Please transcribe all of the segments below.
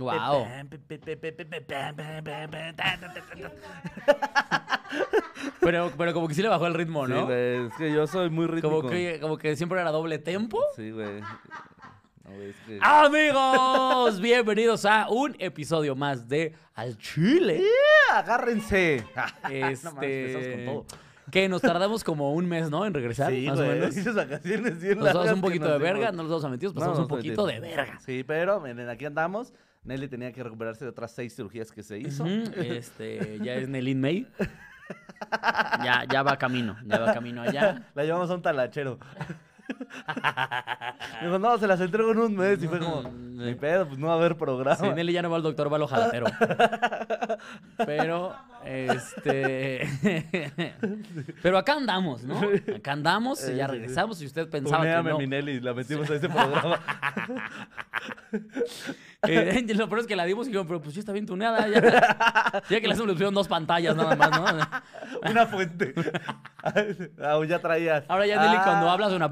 Guau. Pero, pero como que sí le bajó el ritmo, Sí, ¿no? güey, es que yo soy muy rítmico. como, que, como que siempre era doble tempo. Sí, güey. No, güey, es que... Amigos, bienvenidos a un episodio más de Al Chile. ¡Agárrense! Este, No empezamos con todo. Que nos tardamos como un mes, ¿no? En regresar, Sí, más o güey, menos. esas vacaciones bien Nos damos largas un poquito de verga, no nos vamos a mentir, No, pasamos un poquito de verga. Sí, pero miren, aquí andamos. Nelly tenía que recuperarse de otras seis cirugías que se hizo. Este, ya es Nelly May. Ya, ya va camino, ya va camino allá. La llevamos a un talachero. Dijo, no, se las entrego en un mes. Y fue como, ni pedo, pues no va a haber programa. Sí, Nelly ya no va al doctor, va al ojalatero. Pero, este. Pero acá andamos, ¿no? Acá andamos, Eh, ya regresamos. Y usted pensaba que no. mi Nelly, la metimos a ese programa. Eh, lo peor es que la dimos y dijeron, pero pues sí está bien tuneada. Ya, ya que le pusieron dos pantallas nada más, ¿no? Una fuente. ah, ya traías. Ahora ya Nelly Ah, cuando habla suena.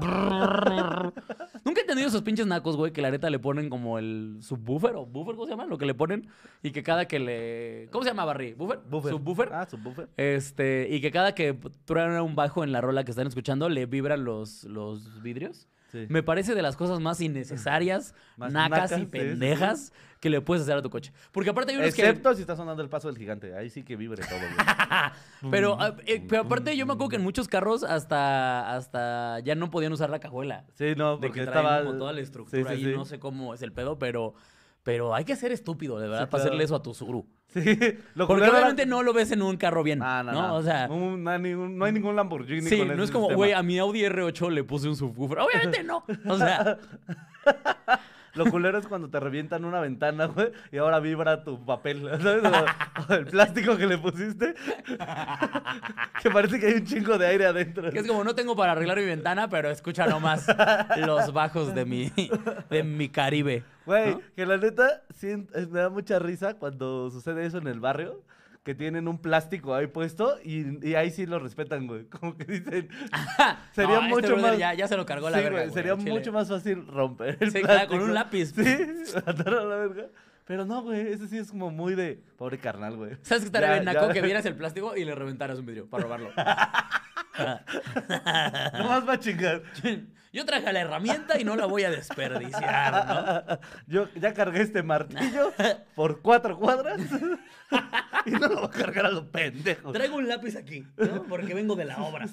Nunca he entendido esos pinches nacos, güey, que la neta le ponen como el subwoofer o buffer, ¿cómo se llama? Lo que le ponen. Y que cada que le. ¿Cómo se llama, Barry? ¿Buffer? Buffer. ¿Subwoofer? Ah, subwoofer. Este, y que cada que truena un bajo en la rola que están escuchando, le vibran los, los vidrios. Sí. Me parece de las cosas más innecesarias, Más nacas, nacas, y sí, sí, pendejas que le puedes hacer a tu coche. Porque aparte hay unos Excepto si está sonando el paso del gigante. Ahí sí que vibre todo, que. Pero, ah, eh, pero aparte, yo me acuerdo que en muchos carros hasta, hasta ya no podían usar la cajuela. Sí, no, De porque que traen estaba. como toda la estructura sí. no sé cómo es el pedo, pero. Pero hay que ser estúpido, de verdad, Sí, para claro. hacerle eso a tu Suru. Sí, lo Porque era- obviamente no lo ves en un carro bien. Ah, no, no, no. O sea, Un- no, hay ningún, no hay ningún Lamborghini Sí, con no es como, güey, a mi Audi R8 le puse un subwoofer. Obviamente no. O sea, Lo culero es cuando te revientan una ventana, güey, y ahora vibra tu papel, ¿sabes? O, o el plástico que le pusiste. que parece que hay un chingo de aire adentro. que es como no tengo para arreglar mi ventana, pero escucha nomás los bajos de mi, de mi Caribe. Güey, ¿no? que la neta, sí, me da mucha risa cuando sucede eso en el barrio. Que tienen un plástico ahí puesto y, y ahí sí lo respetan, güey. Como que dicen. Sería No, este mucho más. Ya, ya se lo cargó la Sí, verga. güey, sería chile. mucho más fácil romper el Sí, claro, plástico. con un lápiz. Sí, atar a la verga. Pero no, güey, ese sí es como muy de pobre carnal, güey. ¿Sabes qué estaría bien, Naco? Que vieras el plástico y le reventaras un vidrio para robarlo. Nomás va a chingar. Yo traje la herramienta y no la voy a desperdiciar, ¿no? Yo ya cargué este martillo por cuatro cuadras y no lo voy a cargar a los pendejos. Traigo un lápiz aquí, ¿no? Porque vengo de la obra.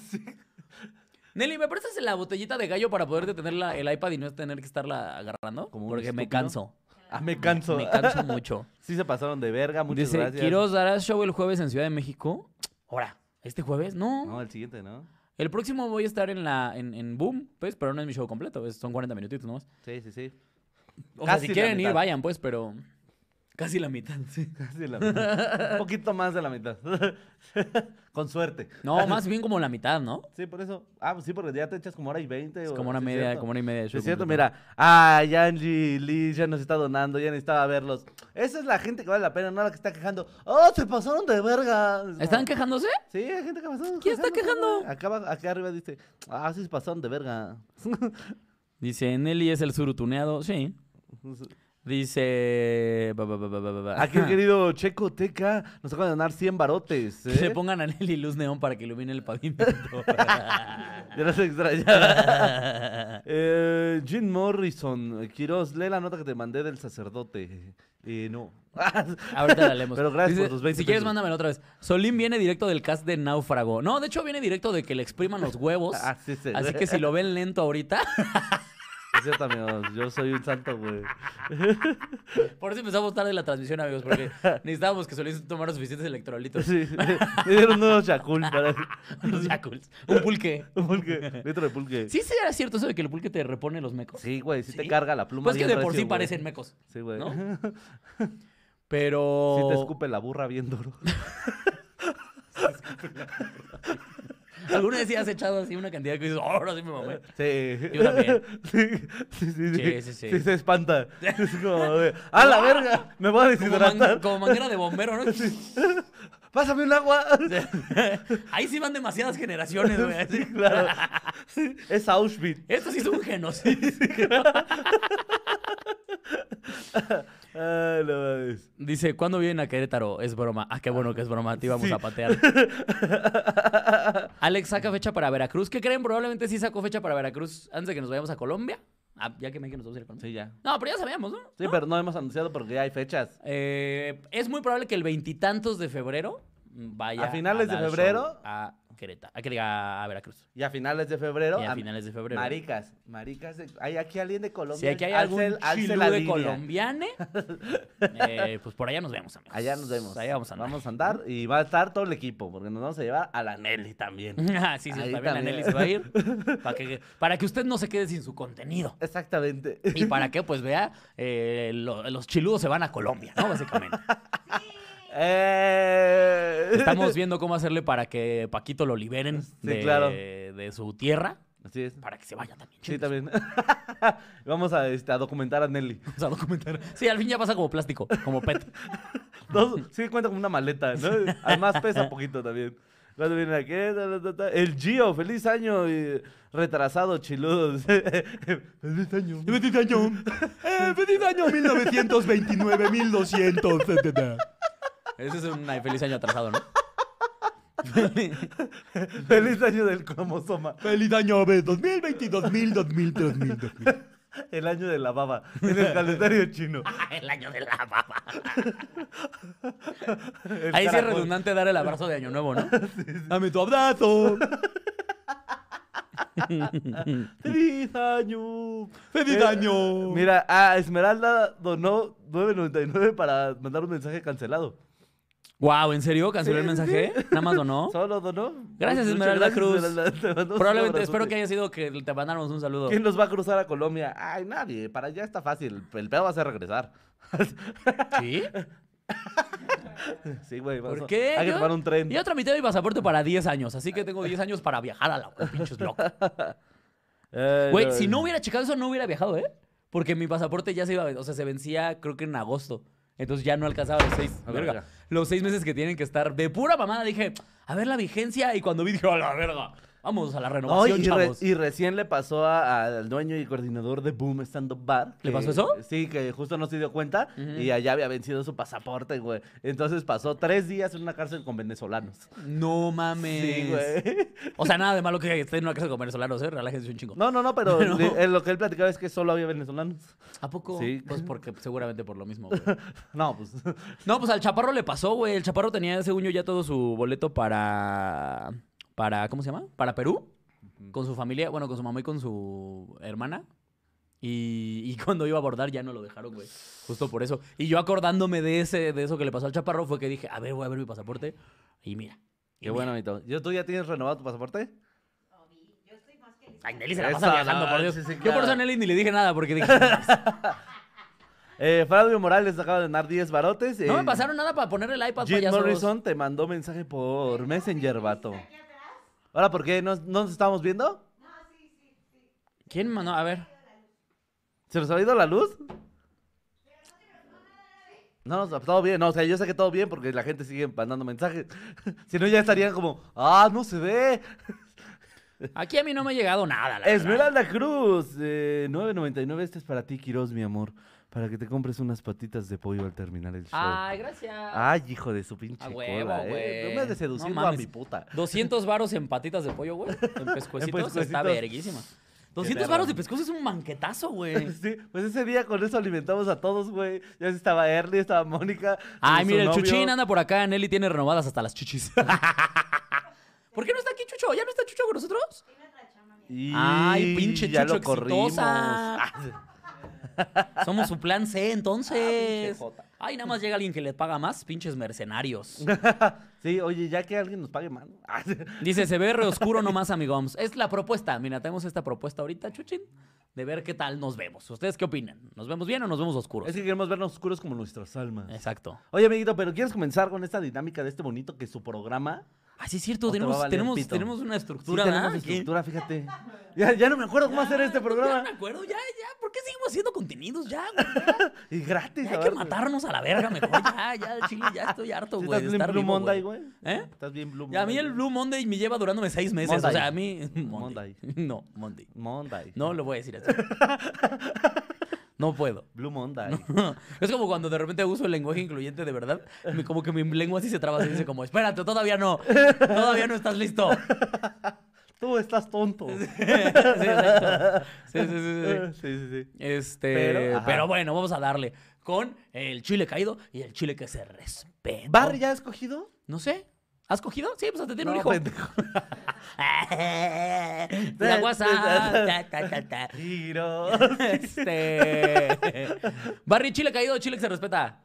Nelly, ¿me prestas la botellita de gallo para poder detener la- el iPad y no tener que estarla agarrando? Como Porque me canso. Ah, me canso. Me canso mucho. Sí se pasaron de verga, muchas Dice, gracias. Quiroz, ¿darás show el jueves en Ciudad de México? Ahora, ¿este jueves? No. No, el siguiente, ¿no? El próximo voy a estar en la en, en Boom, pues, pero no es mi show completo, es- son 40 minutitos nomás. Sí, sí, sí. O sea, Casi si la quieren ir, mitad. vayan, pues, pero casi la mitad, sí. Casi la mitad. Un poquito más de la mitad. Con suerte. No, más bien como la mitad, ¿no? Sí, por eso. Ah, pues sí, porque ya te echas como hora y veinte. Es como una media, cierto. como una y media es cierto, mira. Ah, Angie Lee ya nos está donando, ya necesitaba verlos. Esa es la gente que vale la pena, no la que está quejando. ¡Oh, se pasaron de verga! Es ¿Están quejándose? Sí, hay gente que pasó. ¿Quién está quejando? Acá, acá arriba dice, ah, sí se pasaron de verga. Dice, Nelly es el surutuneado. Sí. Dice... Aquí el querido Checo Teca nos acaba de donar 100 barotes. Que le ¿eh? pongan a Nelly luz neón para que ilumine el pavimento. Ya no se extrañaba. eh, Jim Morrison, Quiroz, lee la nota que te mandé del sacerdote. Eh, no. Ahorita la leemos. Pero gracias Dice, por tus 20 Si quieres, pesos. mándamela otra vez. Solín viene directo del cast de Náufrago. No, de hecho viene directo de que le expriman los huevos. Ah, sí, sí. Así que si lo ven lento ahorita, cierto, amigos, yo soy un santo, güey. por eso empezamos tarde la transmisión, amigos, porque necesitábamos que Solín tomara suficientes electrolitos. Sí, me dieron unos chacul para... Unos Yakults. Un pulque. Un pulque, litro de pulque. Sí, sí, era cierto eso de que el pulque te repone los mecos. Sí, güey, sí, te carga la pluma. Pues que de por sí güey. parecen mecos. Sí, güey. ¿no? Pero. Sí te escupe la burra bien duro. ¿Alguna vez sí has echado así una cantidad que dices, "Oh, ahora sí me mamé? Sí. Yo también. Sí, sí, sí. Sí, Sí, sí, sí. sí se espanta. Es como de, ¡ah, la verga! Me voy a Como, man- deshidratar. como manguera de bombero, ¿no? ¡Pásame un agua! Ahí sí van demasiadas generaciones, güey. así. Claro. Sí, es Auschwitz. Esto sí es un genocidio. No. Dice, ¿cuándo vienen a Querétaro? Es broma. Ah, qué bueno que es broma. Te íbamos Sí. a patear. Alex saca fecha para Veracruz. ¿Qué creen? Probablemente sí sacó fecha para Veracruz antes de que nos vayamos a Colombia. Ah, ya que me que nos vamos a ir a Colombia. Sí, ya. No, pero ya sabíamos, ¿no? Sí, pero no hemos anunciado porque ya hay fechas. Eh, es muy probable que el veintitantos de febrero vaya ¿A finales de dar febrero? show a Querétaro. A que diga a Veracruz. Y a finales de febrero. Y a a- finales de febrero. Maricas, maricas. de- ¿Hay aquí alguien de Colombia? Si aquí hay algún chilú de colombiane, eh, pues por allá nos vemos, amigos. Allá nos vemos. Allá vamos a andar. Vamos a andar y va a estar todo el equipo porque nos vamos a llevar a la Nelly también. Ah, sí, sí, Ahí también la. Nelly se va a ir. Para que, para que usted no se quede sin su contenido. Exactamente. Y para que, pues vea, eh, lo- los chiludos se van a Colombia, ¿no? Básicamente. Eh... Estamos viendo cómo hacerle para que Paquito lo liberen Sí, de, claro. de su tierra. Así es. Para que se vaya también. Sí, chingos. también. Vamos a, este, a documentar a Nelly. Vamos a documentar. Sí, al fin ya pasa como plástico, como PET. Dos, sí cuenta como una maleta, ¿no? Además pesa poquito también. Cuando viene aquí, el Gio, feliz año y retrasado, chiludos. feliz año. ¡Feliz año! ¡Eh, ¡Feliz año 1929-1200! Ese es un feliz año atrasado, ¿no? Feliz año del cromosoma. ¡Feliz año 2022 mil 2000 2000 2000 El año de la baba. En el calendario chino. El año de la baba. El Ahí sí es caracol. redundante dar el abrazo de año nuevo, ¿no? Dame tu abrazo. ¡Feliz año! ¡Feliz Eh, año! Mira, a Esmeralda donó 9.99 para mandar un mensaje cancelado. Wow, ¿en serio? ¿Canceló el mensaje? ¿Nada más o no? ¿Solo donó? Gracias, Muchas Esmeralda Cruz. Esmeralda. Probablemente, espero que haya sido que te mandáramos un saludo. ¿Quién nos va a cruzar a Colombia? Ay, nadie. Para allá está fácil. El pedo va a ser regresar. ¿Sí? Sí, güey. ¿Por qué? Hay que tomar un tren. Yo tramité mi pasaporte para 10 años, así que tengo 10 años para viajar a la pinches loca. Ay, Güey, no, si no hubiera checado eso, no hubiera viajado, ¿eh? Porque mi pasaporte ya se iba, o sea, se vencía creo que en agosto. Entonces ya no alcanzaba los seis, A la verga, verga. Los seis meses que tienen que estar. De pura mamada dije, a ver la vigencia. Y cuando vi, dije, a la verga, vamos a la No, renovación, y, re- chavos. y recién le pasó a- al dueño y coordinador de Boom Stand Up Bar. ¿Le pasó eso? Sí, que justo no se dio cuenta y allá había vencido su pasaporte, güey. Entonces pasó tres días en una cárcel con venezolanos. No mames. Sí, güey. O sea, nada de malo que esté en una casa con venezolanos, ¿eh? Relájense un chingo. No, no, no, pero Pero- le- eh, lo que él platicaba es que solo había venezolanos. ¿A poco? Sí. Pues porque seguramente por lo mismo, güey. No, pues. No, pues al Chaparro le pasó, güey. El Chaparro tenía, según yo, ya todo su boleto para. Para ¿Cómo se llama? Para Perú. Con su familia, bueno, con su mamá y con su hermana. Y, y cuando iba a abordar ya no lo dejaron, güey. Justo por eso. Y yo acordándome de ese, de eso que le pasó al Chaparro, fue que dije, a ver, voy a ver mi pasaporte. Y mira. y Qué bueno, amito. ¿Yo, ¿Tú ya tienes renovado tu pasaporte? Ay, Nelly se la pasa viajando, no, por Dios. sí, sí, Yo por eso a. Nelly ni le dije nada, porque dije, Eh, Fabio Morales acaba de dar 10 barotes. no me eh, pasaron nada para poner el iPad, Jim payasos. Morrison te mandó mensaje por Messenger, vato. Ahora, ¿por qué? ¿No, ¿No nos estábamos viendo? ¿Quién mandó? A ver. ¿Se nos ha ido la luz? No, no, todo bien. No, o sea, yo sé que todo bien porque la gente sigue mandando mensajes. si no, ya estarían como, ah, no se ve. Aquí a mí no me ha llegado nada, la verdad. Esmeralda Cruz, eh, 9.99. Este es para ti, Quiroz, mi amor. Para que te compres unas patitas de pollo al terminar el show. Ay, gracias. Ay, hijo de su pinche A huevo, cola, eh. güey. No me has de seducir No a mi puta. 200 varos en patitas de pollo, güey. En pescuecitos. Está pescuecitos. verguísima. 200 perro. varos de pescuezo es un manquetazo, güey. Sí, pues ese día con eso alimentamos a todos, güey. Ya estaba Ernie, estaba Mónica. Ay, mira, el novio. Chuchín anda por acá. Nelly tiene renovadas hasta las chichis. ¿Por qué no está aquí Chucho? ¿Ya no está Chucho con nosotros? Y Ay, pinche ya Chucho lo corrimos. exitosa. Somos su plan C, Ah, entonces. Ay, nada más llega alguien que le paga más, pinches mercenarios. sí, oye, ya que alguien nos pague mal. Ah, Dice, se ve re oscuro nomás, amigos. Es la propuesta. Mira, tenemos esta propuesta ahorita, Chuchín, de ver qué tal nos vemos. ¿Ustedes qué opinan? ¿Nos vemos bien o nos vemos oscuros? es que queremos vernos oscuros como nuestras almas. Exacto. Oye, amiguito, pero ¿quieres comenzar con esta dinámica de este bonito que es su programa? Ah, sí, es cierto. ¿O te va a Tenemos, tenemos, tenemos una Sí, estructura, tenemos ¿verdad? Aquí. estructura, fíjate. Ya, ya no me acuerdo cómo hacer este Ya programa. me acuerdo, ya, ya. ¿Por qué seguimos haciendo contenidos? Ya, güey. Y gratis. Ya hay que matarnos a la verga mejor. Ya, ya, chile, ya estoy harto, ¿Sí güey. ¿Estás de estar vivo, Monday, güey? ¿Eh? ¿Estás bien Blue Y a mí Monday? el Blue Monday me lleva durándome seis meses. Monday. O sea, a mí. Monday. No, Monday. Monday. No lo voy a decir así. No puedo. Blue Monday. Es como cuando de repente uso el lenguaje incluyente de verdad. Como que mi lengua así se traba, así dice como, espérate, todavía no. Todavía no estás listo. Tú estás tonto. sí. Sí, sí, sí, sí. sí. Este, Pero, bueno, vamos a darle con el chile caído y el chile que se respeta. ¿Barry ya ha escogido? No sé. ¿Has cogido? Sí, pues hasta tiene un No, hijo. pendejo. La WhatsApp. Giro. Este. Barry, chile caído, chile que se respeta.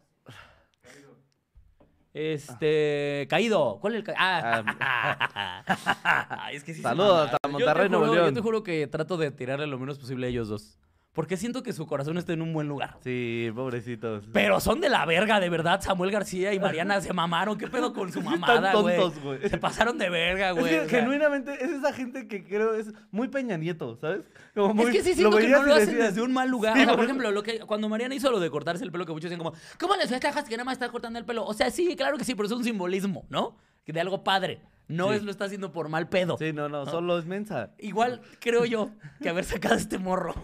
Este. Caído. ¿Cuál es el caído? Ah. Ay, es que sí Saludos mamaron. a Yo te Monterrey, Nuevo León. Yo te juro que trato de tirarle lo menos posible a ellos dos. Porque siento que su corazón está en un buen lugar. Sí, pobrecitos. Pero son de la verga, de verdad. Samuel García y Mariana se mamaron. ¿Qué pedo con su mamada, Están tontos, güey. Se pasaron de verga, Es güey. que o sea. genuinamente es esa gente que creo es muy Peña Nieto, ¿sabes? Como muy- Es que sí siento que no lo hacen decías, desde un mal lugar. Sí, o sea, por ejemplo, lo que, cuando Mariana hizo lo de cortarse el pelo, que muchos decían como, ¿cómo les festejas que nada más está cortando el pelo? O sea, sí, claro que sí, pero es un simbolismo, ¿no? De algo padre. No Sí. es lo está haciendo por mal pedo. Sí, no, no, solo es mensa. Igual creo yo que haber sacado este morro.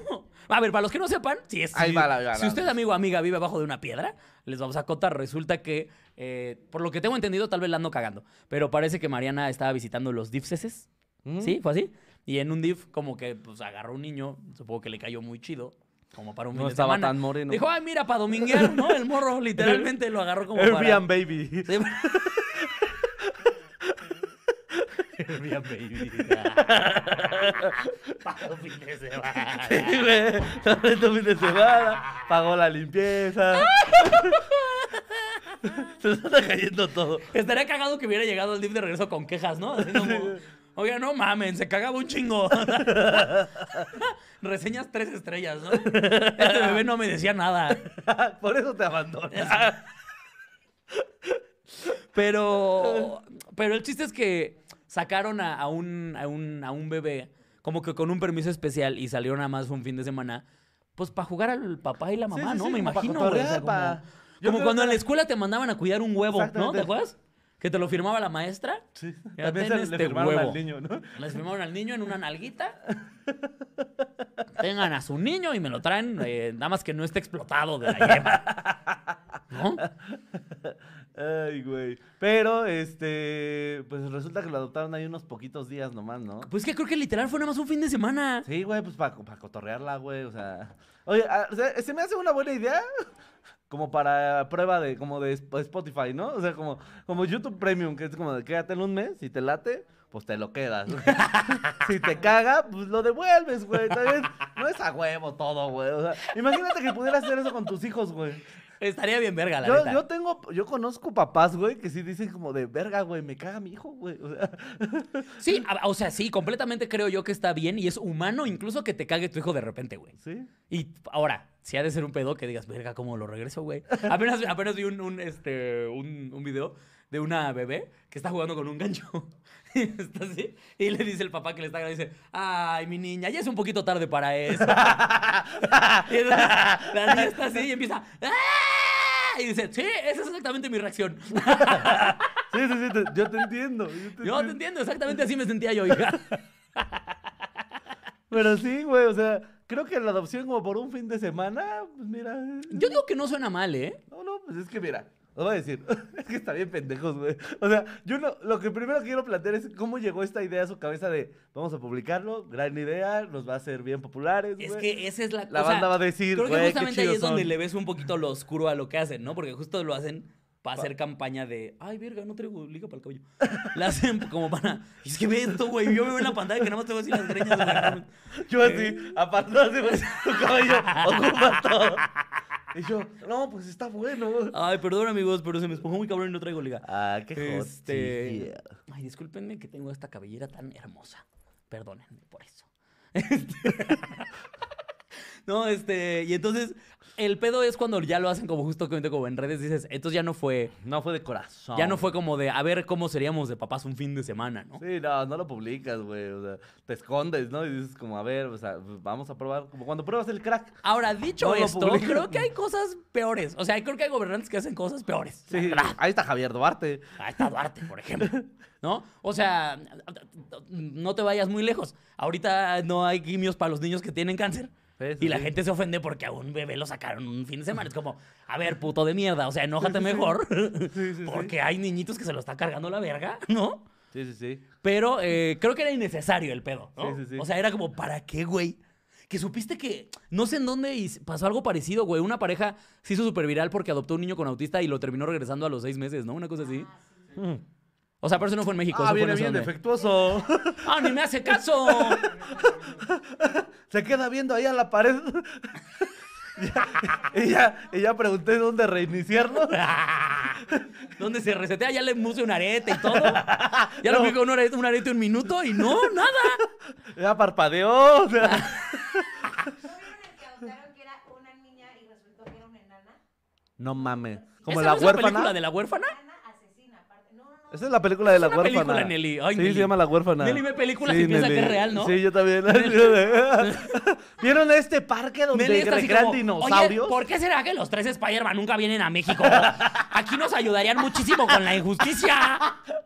A ver, para los que no sepan, si es. Ahí si, va la- va si la- usted, amigo o amiga, vive abajo de una piedra, les vamos a contar. Resulta que, eh, por lo que tengo entendido, tal vez la ando cagando. Pero parece que Mariana estaba visitando los DIFCES. ¿Mm? ¿Sí? ¿Fue así? Y en un DIF, como que pues agarró un niño, supongo que le cayó muy chido, como para un No fin de estaba semana. tan moreno. Dijo, ay, mira, para dominguear, ¿no? El morro literalmente lo agarró como para... Airbnb baby. Sí. Airbnb baby. Un fin de semana. Sí, güey. Se rentó fin de semana, pagó la limpieza. Se nos está cayendo todo. Estaría cagado que hubiera llegado el DIF de regreso con quejas, ¿no? Así como, Oiga, no mamen, se cagaba un chingo. Reseñas tres estrellas, ¿no? Este bebé no me decía nada. Por eso te abandonas. Pero, pero el chiste es que sacaron a, a un, a, un, a un bebé como que con un permiso especial y salieron nada más un fin de semana, pues para jugar al papá y la mamá, sí, ¿no? sí, Me imagino, güey. o sea, como como cuando que- en la escuela te mandaban a cuidar un huevo, ¿no? ¿Te acuerdas? Que te lo firmaba la maestra. Sí. Ya También ten se le este firmaron huevo. al niño, ¿no? Les firmaron al niño en una nalguita. Tengan a su niño y me lo traen, eh, nada más que no esté explotado de la yema. ¿No? Ay, güey. Pero, este, pues resulta que lo adoptaron ahí unos poquitos días nomás, ¿no? Pues que creo que literal fue nada más un fin de semana. Sí, güey, pues para cotorrearla, güey, o sea. Oye, ah, se me hace una buena idea como para prueba de, como de Sp- Spotify, ¿no? O sea, como, como YouTube Premium, que es como de quédate en un mes, si te late, pues te lo quedas. si te caga, pues lo devuelves, güey. También no es a huevo todo, güey. O sea, imagínate que pudieras hacer eso con tus hijos, güey. Estaría bien verga, la Yo, neta. yo tengo, yo conozco papás, güey, que sí dicen como de verga, güey, me caga mi hijo, güey. O sea, Sí, a- o sea, sí, completamente creo yo que está bien y es humano incluso que te cague tu hijo de repente, güey. sí. Y ahora, si ha de ser un pedo que digas, verga, ¿cómo lo regreso, güey? Apenas, apenas vi un, un, este, un, un video de una bebé que está jugando con un gancho. Y está así. Y le dice el papá que le está grabando, dice, ay, mi niña, ya es un poquito tarde para eso. y entonces, la niña está así y empieza, ¡ah! Y dice, sí, esa es exactamente mi reacción. Sí, sí, sí, te- yo te entiendo. Yo te Yo te entiendo. entiendo, exactamente así me sentía yo, hija. Pero sí, güey, o sea, creo que la adopción como por un fin de semana, pues mira. Yo digo que no suena mal, ¿eh? No, no, pues es que mira, os voy a decir, es que está bien pendejos, güey. O sea, yo no, lo que primero quiero plantear es cómo llegó esta idea a su cabeza de, vamos a publicarlo, gran idea, nos va a hacer bien populares, Es que esa es la La banda va a decir, Creo que güey, qué justamente ahí chidos es donde son. le ves un poquito lo oscuro a lo que hacen, ¿no? Porque justo lo hacen para hacer campaña de, ay, verga, no traigo liga para el cabello. La hacen como para, es que ve esto, güey, yo me veo en la pantalla que nada más te voy a decir las greñas, güey. Yo así, apartado así, tu cabello ocupa todo. Y yo, no, pues está bueno. Ay, perdón, amigos, pero se me esponjó muy cabrón y no traigo liga. Ah, qué este... ay, discúlpenme que tengo esta cabellera tan hermosa. Perdónenme por eso. Este, no, este, y entonces el pedo es cuando ya lo hacen como justo como en redes dices, entonces ya no fue No fue de corazón. Ya no fue como de a ver cómo seríamos de papás un fin de semana, ¿no? Sí, no, no lo publicas, güey. O sea, te escondes, ¿no? Y dices como, a ver, o sea, pues, vamos a probar. Como cuando pruebas el crack. Ahora, dicho No esto, creo que hay cosas peores. O sea, creo que hay gobernantes que hacen cosas peores. Sí, ahí está Javier Duarte. Ahí está Duarte, por ejemplo. ¿No? O sea, no te vayas muy lejos. Ahorita no hay quimios para los niños que tienen cáncer. Sí, y la sí. gente se ofende porque a un bebé lo sacaron un fin de semana. Es como, a ver, puto de mierda, o sea, enójate mejor. Sí, sí, porque hay niñitos que se lo está cargando la verga, ¿no? Sí, sí, sí. Pero eh, creo que era innecesario el pedo, ¿no? Sí, sí, sí. O sea, era como, ¿para qué, güey? Que supiste que no sé en dónde y pasó algo parecido, güey. Una pareja se hizo súper viral porque adoptó un niño con autista y lo terminó regresando a los seis meses, ¿no? Una cosa así. O sea, pero eso no fue en México. Ah, eso fue viene no sé bien dónde. defectuoso. ¡Ah, ni me hace caso! Se queda viendo ahí a la pared. y, ya, y ya pregunté dónde reiniciarlo. ¿Dónde se resetea? Ya le puse un arete y todo. Ya lo vi con un arete, un arete un minuto y no, nada. Ya parpadeó. o sea. ¿No vieron el que adoptaron que era una niña y resultó que era una enana? No mames. Como ¿Esa la no es la huérfana. película de la huérfana? Esa es la película de la una huérfana. película, Nelly. Ay, sí, Nelly. se llama La huérfana. Nelly ve películas y piensa que es real, ¿no? Sí, yo también. ¿Vieron este parque donde Nelly está así recrean como, dinosaurios? Oye, ¿por qué será que los tres Spider-Man nunca vienen a México? Aquí nos ayudarían muchísimo con la injusticia.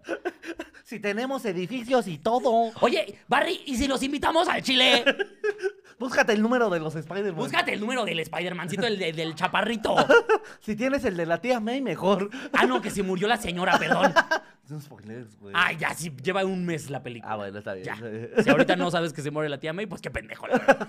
Si tenemos edificios y todo. Oye, Barry, ¿y si los invitamos al Chile? Búscate el número de los Spider-Man. Búscate el número del Spider-Mancito, el de- del chaparrito. Si tienes el de la tía May, mejor. Ah, no, que se murió la señora, perdón. Son spoilers, güey. Ay, ya, sí, lleva un mes la película. Ah, bueno, está bien. Ya. Si ahorita no sabes que se muere la tía May, pues qué pendejo, la verdad.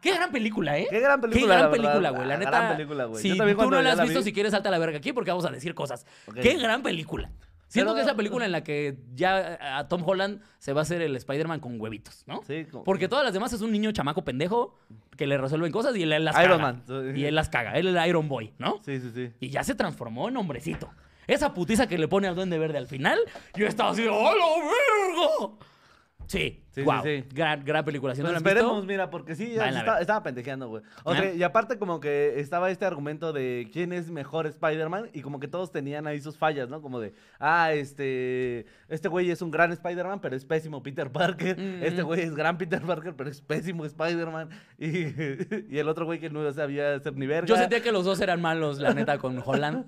Qué gran película, ¿eh? Qué gran película, Qué la gran verdad. película, güey. La Ah, neta. gran película, güey. Si Yo también tú cuando no la ya has la visto, vi- si quieres, salta a la verga aquí porque vamos a decir cosas. Ok. Qué gran película. Siento Pero- que esa película en la que ya a Tom Holland se va a hacer el Spider-Man con huevitos, ¿no? Sí, como- Porque todas las demás es un niño chamaco pendejo que le resuelven cosas y él las Iron caga. Man. Y él las caga. Él es el Iron Boy, ¿no? Sí, sí, sí. Y ya se transformó en hombrecito. Esa putiza que le pone al duende verde al final, yo estaba así, ¡oh, la verga! Sí, Sí, wow. sí. Gran, gran película. Si no Pues la han visto, esperemos, mira, porque sí, ya estaba, pendejeando, güey. O sea, y aparte como que estaba este argumento de quién es mejor Spider-Man y como que todos tenían ahí sus fallas, ¿no? Como de, ah, este, este güey es un gran Spider-Man, pero es pésimo Peter Parker. Mm, Este güey es gran Peter Parker, pero es pésimo Spider-Man. Y, y el otro güey que no sabía hacer ni verga. Yo sentía que los dos eran malos, la neta, con Holland.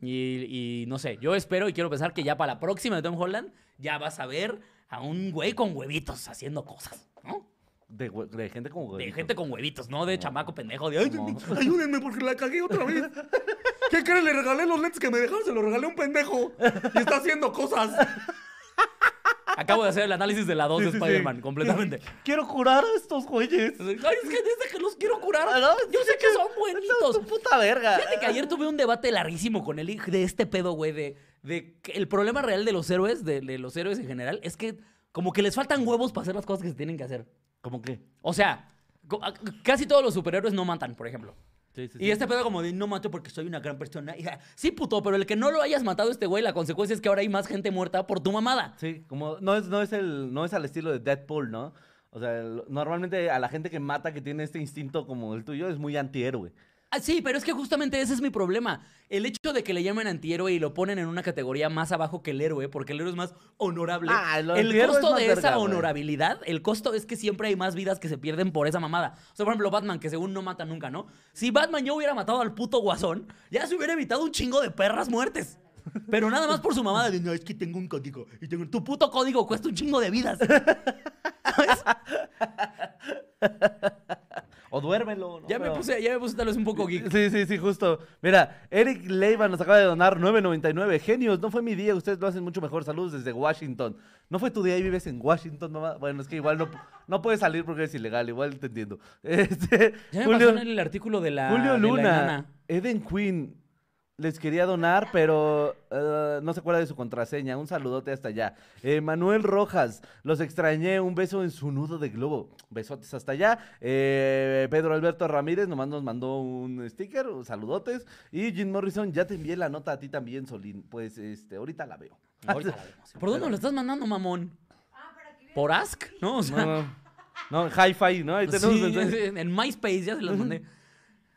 Y, y no sé, yo espero y quiero pensar que ya para la próxima de Tom Holland ya vas a ver a un güey con huevitos haciendo cosas, ¿no? De, gente como güey. De gente con huevitos, no de chamaco pendejo. De, ayúdenme porque la cagué otra vez. ¿Qué creen? Le regalé los lentes que me dejaron, se los regalé a un pendejo. Y está haciendo cosas. Acabo de hacer el análisis de la 2 Sí, de sí, sí. Spider-Man, completamente. Quiero curar a estos güeyes. Ay, es que desde que los quiero curar, Ah, no, yo sé que son Son buenitos. tu puta verga. Fíjate que ayer tuve un debate larguísimo con él de este pedo, güey, de, de que el problema real de los héroes, de, de los héroes en general, es que como que les faltan huevos para hacer las cosas que se tienen que hacer. ¿Cómo qué? O sea, co- a- casi todos los superhéroes no matan, por ejemplo. Sí, sí, Y este pedo como de no mato porque soy una gran persona. Hija, sí, puto, pero el que no lo hayas matado este güey, la consecuencia es que ahora hay más gente muerta por tu mamada. Sí, como no es, no es el, no es al estilo de Deadpool, ¿no? O sea, el- normalmente a la gente que mata, que tiene este instinto como el tuyo, es muy antihéroe. Ah, sí, pero es que justamente ese es mi problema. El hecho de que le llamen antihéroe y lo ponen en una categoría más abajo que el héroe, porque el héroe es más honorable. Ah, el el costo es de verga, esa güey. honorabilidad, el costo es que siempre hay más vidas que se pierden por esa mamada. O sea, por ejemplo, Batman, que según no mata nunca, ¿no? Si Batman ya hubiera matado al puto guasón, ya se hubiera evitado un chingo de perras muertes. Pero nada más por su mamada de, no, es que tengo un código. Y tengo... Tu puto código cuesta un chingo de vidas. ¿Sabes? O duérmelo, ¿no? Ya me Pero- puse, ya me puse tal vez un poco geek. Sí, sí, sí, justo. Mira, Eric Leiva nos acaba de donar 9.99. Genios, no fue mi día, ustedes lo hacen mucho mejor. Saludos desde Washington. ¿No fue tu día y vives en Washington, mamá? Bueno, es que igual no, no puedes salir porque es ilegal, igual te entiendo. Este, Ya me Julio, pasó en el artículo de la. Julio de la Luna, enana. Eden Quinn, les quería donar, pero eh, no se acuerda de su contraseña. Un saludote hasta allá. Eh, Manuel Rojas, los extrañé. Un beso en su nudo de globo. Besotes hasta allá. Eh, Pedro Alberto Ramírez nomás nos mandó un sticker, saludotes. Y Jim Morrison, ya te envié la nota a ti también, Solín. Pues este, ahorita la veo. Ahorita la vemos. ¿Por dónde lo estás mandando, mamón? Ah, para que vean. ¿Por Ask? No, o sea. No, no, no hi-fi, ¿no? Ahí tenemos sí, mensajes. sí, en MySpace ya se las mandé.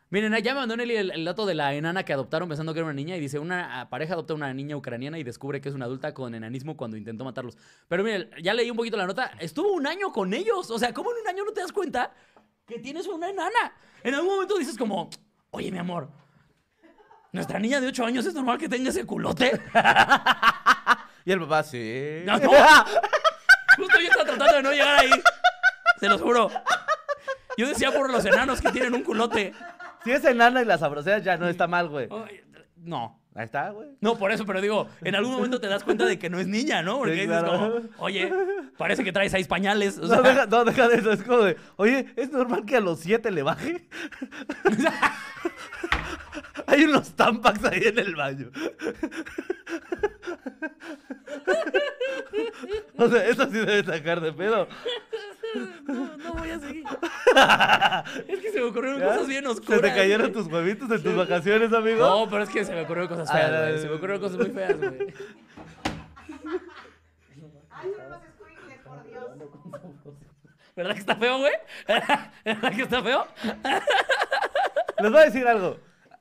Miren, ya me mandó Nelly el, el dato de la enana que adoptaron pensando que era una niña y dice, una ah, pareja adopta una niña ucraniana y descubre que es una adulta con enanismo cuando intentó matarlos. Pero miren, ya leí un poquito la nota, estuvo un año con ellos. O sea, ¿cómo en un año no te das cuenta que tienes una enana? En algún momento dices como, oye, mi amor, nuestra niña de 8 años es normal que tenga ese culote. Y el papá, sí. No, no. Justo yo estaba tratando de no llegar ahí. Se los juro. Yo decía por los enanos que tienen un culote. Si es enana y la sabrosea, ya no está mal, güey. No. Ahí está, güey. No, por eso, pero digo, en algún momento te das cuenta de que no es niña, ¿no? Porque Sí, dices claro. como, oye, parece que trae seis pañales. O No deja, no, deja de eso. Es como de, oye, ¿es normal que a los siete le baje? Hay unos tampax ahí en el baño. o sea, eso sí debe sacar de pedo. No, no voy a seguir. es que se me ocurrieron ¿Ya? cosas bien ¿Se oscuras. te cayeron güey. tus huevitos en tus vacaciones, amigo? No, pero es que se me ocurrieron cosas feas, güey. Se me ocurrieron cosas muy feas, güey. Ay, son unos squinkles, por Dios. ¿Verdad que está feo, güey? ¿Verdad que está feo? Les voy a decir algo.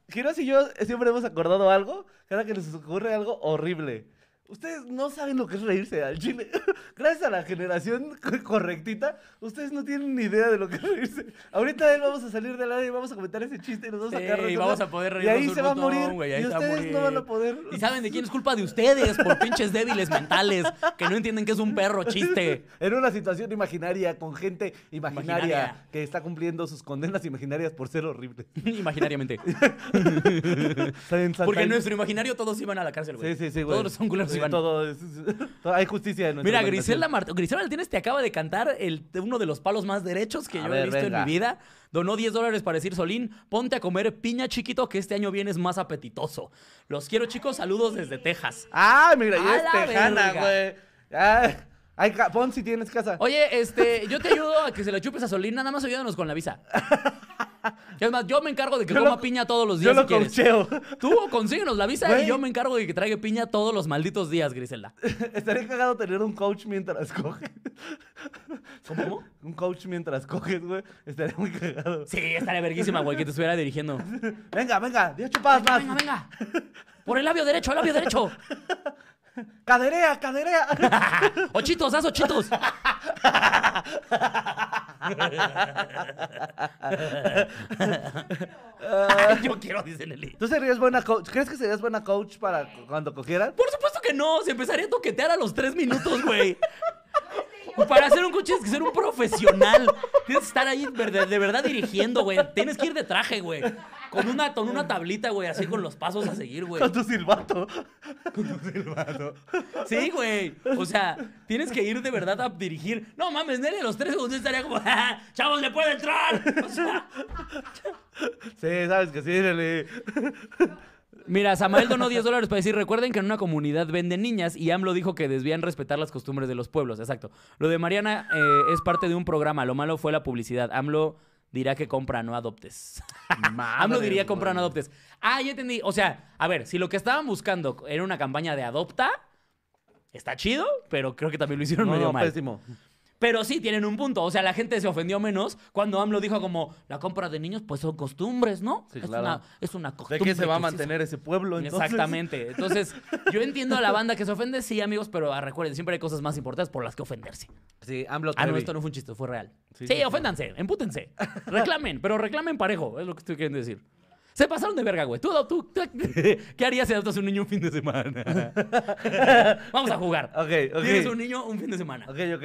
Giros y yo siempre hemos acordado algo cada que nos ocurre algo horrible. Ustedes no saben lo que es reírse al chile. Gracias a la generación co- correctita, ustedes no tienen ni idea de lo que es reírse. Ahorita él vamos a salir del área y vamos a comentar ese chiste y nos vamos a sacar y vamos a poder Y reírnos ahí se va a morir. ahí y ustedes no van a poder. ¿Y saben de quién es culpa de ustedes? Por pinches débiles mentales que no entienden que es un perro chiste. En una situación imaginaria, con gente imaginaria, Imaginaria. que está cumpliendo sus condenas imaginarias por ser horrible. Imaginariamente. Porque en nuestro imaginario todos iban a la cárcel, güey. Sí, sí, sí, güey. Todos son culeros Sí, todo es- todo- hay justicia en Mira. Griselda Martínez, Griselda Martínez te acaba de cantar el, uno de los palos más derechos que A yo ver, he visto venga. en mi vida. Donó 10 dólares para decir, Solín, ponte a comer piña chiquito que este año vienes más apetitoso. Los quiero, chicos. Saludos desde Texas. Ah, mira, ya es tejana, güey. Ah, ca- pon si tienes casa. Oye, este, yo te ayudo a que se la chupes a Solín, nada más ayúdanos con la visa. Es más, yo me encargo de que Yo coma lo- piña todos los Yo días si lo quieres. Tú consíguenos la visa y yo me encargo de que traiga piña todos los malditos días, Griselda. Estaría cagado tener un coach mientras coges. ¿Cómo? Un coach mientras coges, güey. Estaría muy cagado. Sí, estaría verguísima, güey, que te estuviera dirigiendo. Venga, venga, 10 chupadas más. Venga, venga. Por el labio derecho, el labio derecho. Caderea, caderea. Ochitos, haz ochitos. Yo quiero, dice Nelly. ¿Tú serías buena coach? ¿Crees que serías buena coach para cu- cuando cogieran? Por supuesto que no, se empezaría a toquetear a los tres minutos, güey. Para hacer un coche tienes que ser un profesional. Tienes que estar ahí de verdad dirigiendo, güey. Tienes que ir de traje, güey. Con una, con una tablita, güey, así con los pasos a seguir, güey. Con tu silbato. Sí, güey. O sea, tienes que ir de verdad a dirigir. No mames, Nelly, a los tres segundos estaría como, "Ah, chavos, le puede entrar. O sea, Sí, sabes que sí, Nelly. Mira, Samael donó 10 dólares para decir, recuerden que en una comunidad venden niñas y AMLO dijo que debían respetar las costumbres de los pueblos. Exacto. Lo de Mariana eh, es parte de un programa. Lo malo fue la publicidad. AMLO dirá que compra, no adoptes. AMLO diría compra, no adoptes. Ah, ya entendí. O sea, a ver, si lo que estaban buscando era una campaña de adopta, está chido, pero creo que también lo hicieron No, medio no, mal. pésimo. Pero sí, tienen un punto. O sea, la gente se ofendió menos cuando AMLO dijo como, la compra de niños pues son costumbres, ¿no? Sí, es, claro. una, es una ¿De costumbre. qué se va a mantener ese pueblo entonces? Exactamente. Entonces, yo entiendo a la banda que se ofende, sí, amigos, pero ah, recuerden, siempre hay cosas más importantes por las que ofenderse. Sí, AMLO Ah, no, esto no fue un chiste, fue real. Sí, sí. oféndanse, empútense, reclamen, pero reclamen parejo, es lo que estoy queriendo decir. Se pasaron de verga, güey. Tú, tú, tú- ¿Qué harías si adoptas un niño un fin de semana? Vamos a jugar. Ok, ok. Tienes un niño un fin de semana. Ok, ok.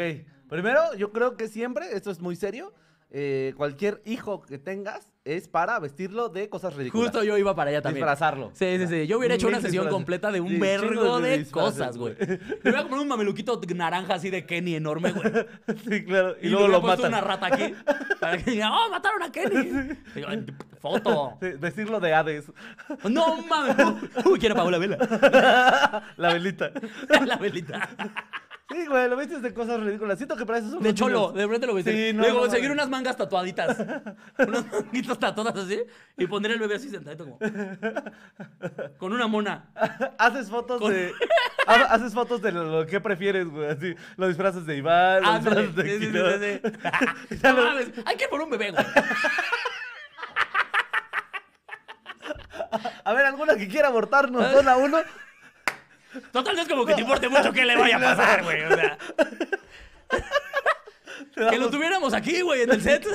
Primero, yo creo que siempre, esto es muy serio, eh, cualquier hijo que tengas es para vestirlo de cosas ridículas. Justo yo iba para allá también. Disfrazarlo. Sí, sí, sí. Yo hubiera hecho una sesión completa de un Sí, vergo de cosas, güey. Me voy a comprar un mameluquito naranja así de Kenny enorme, güey. sí, claro. Y, Y, luego lo matan. una rata aquí. Para que diga, ¡oh, mataron a Kenny! Y yo, "Ay, foto. Sí, vestirlo de Hades. No mames. Uy, quiero apagó la vela. La velita. La velita. Sí, güey, lo vestes de cosas ridículas. Siento que para eso son De cholo, niños. de repente lo vestí. Sí, no, Luego no, seguir no. unas mangas tatuaditas. unas manguitas tatuadas así. Y poner el bebé así sentadito como. Con una mona. Haces fotos Con- de. ha- Haces fotos de lo, lo que prefieres, güey. Así, los disfraces de Iván, los Ándale. disfraces de Sí, sí, sí, sí, sí. No lo- mames, hay que ir por un bebé, güey. A ver, alguna que quiera abortarnos, zona uno. Total, no es como que te importe mucho qué le vaya a pasar, güey. O sea. Que lo tuviéramos aquí, güey, en el set.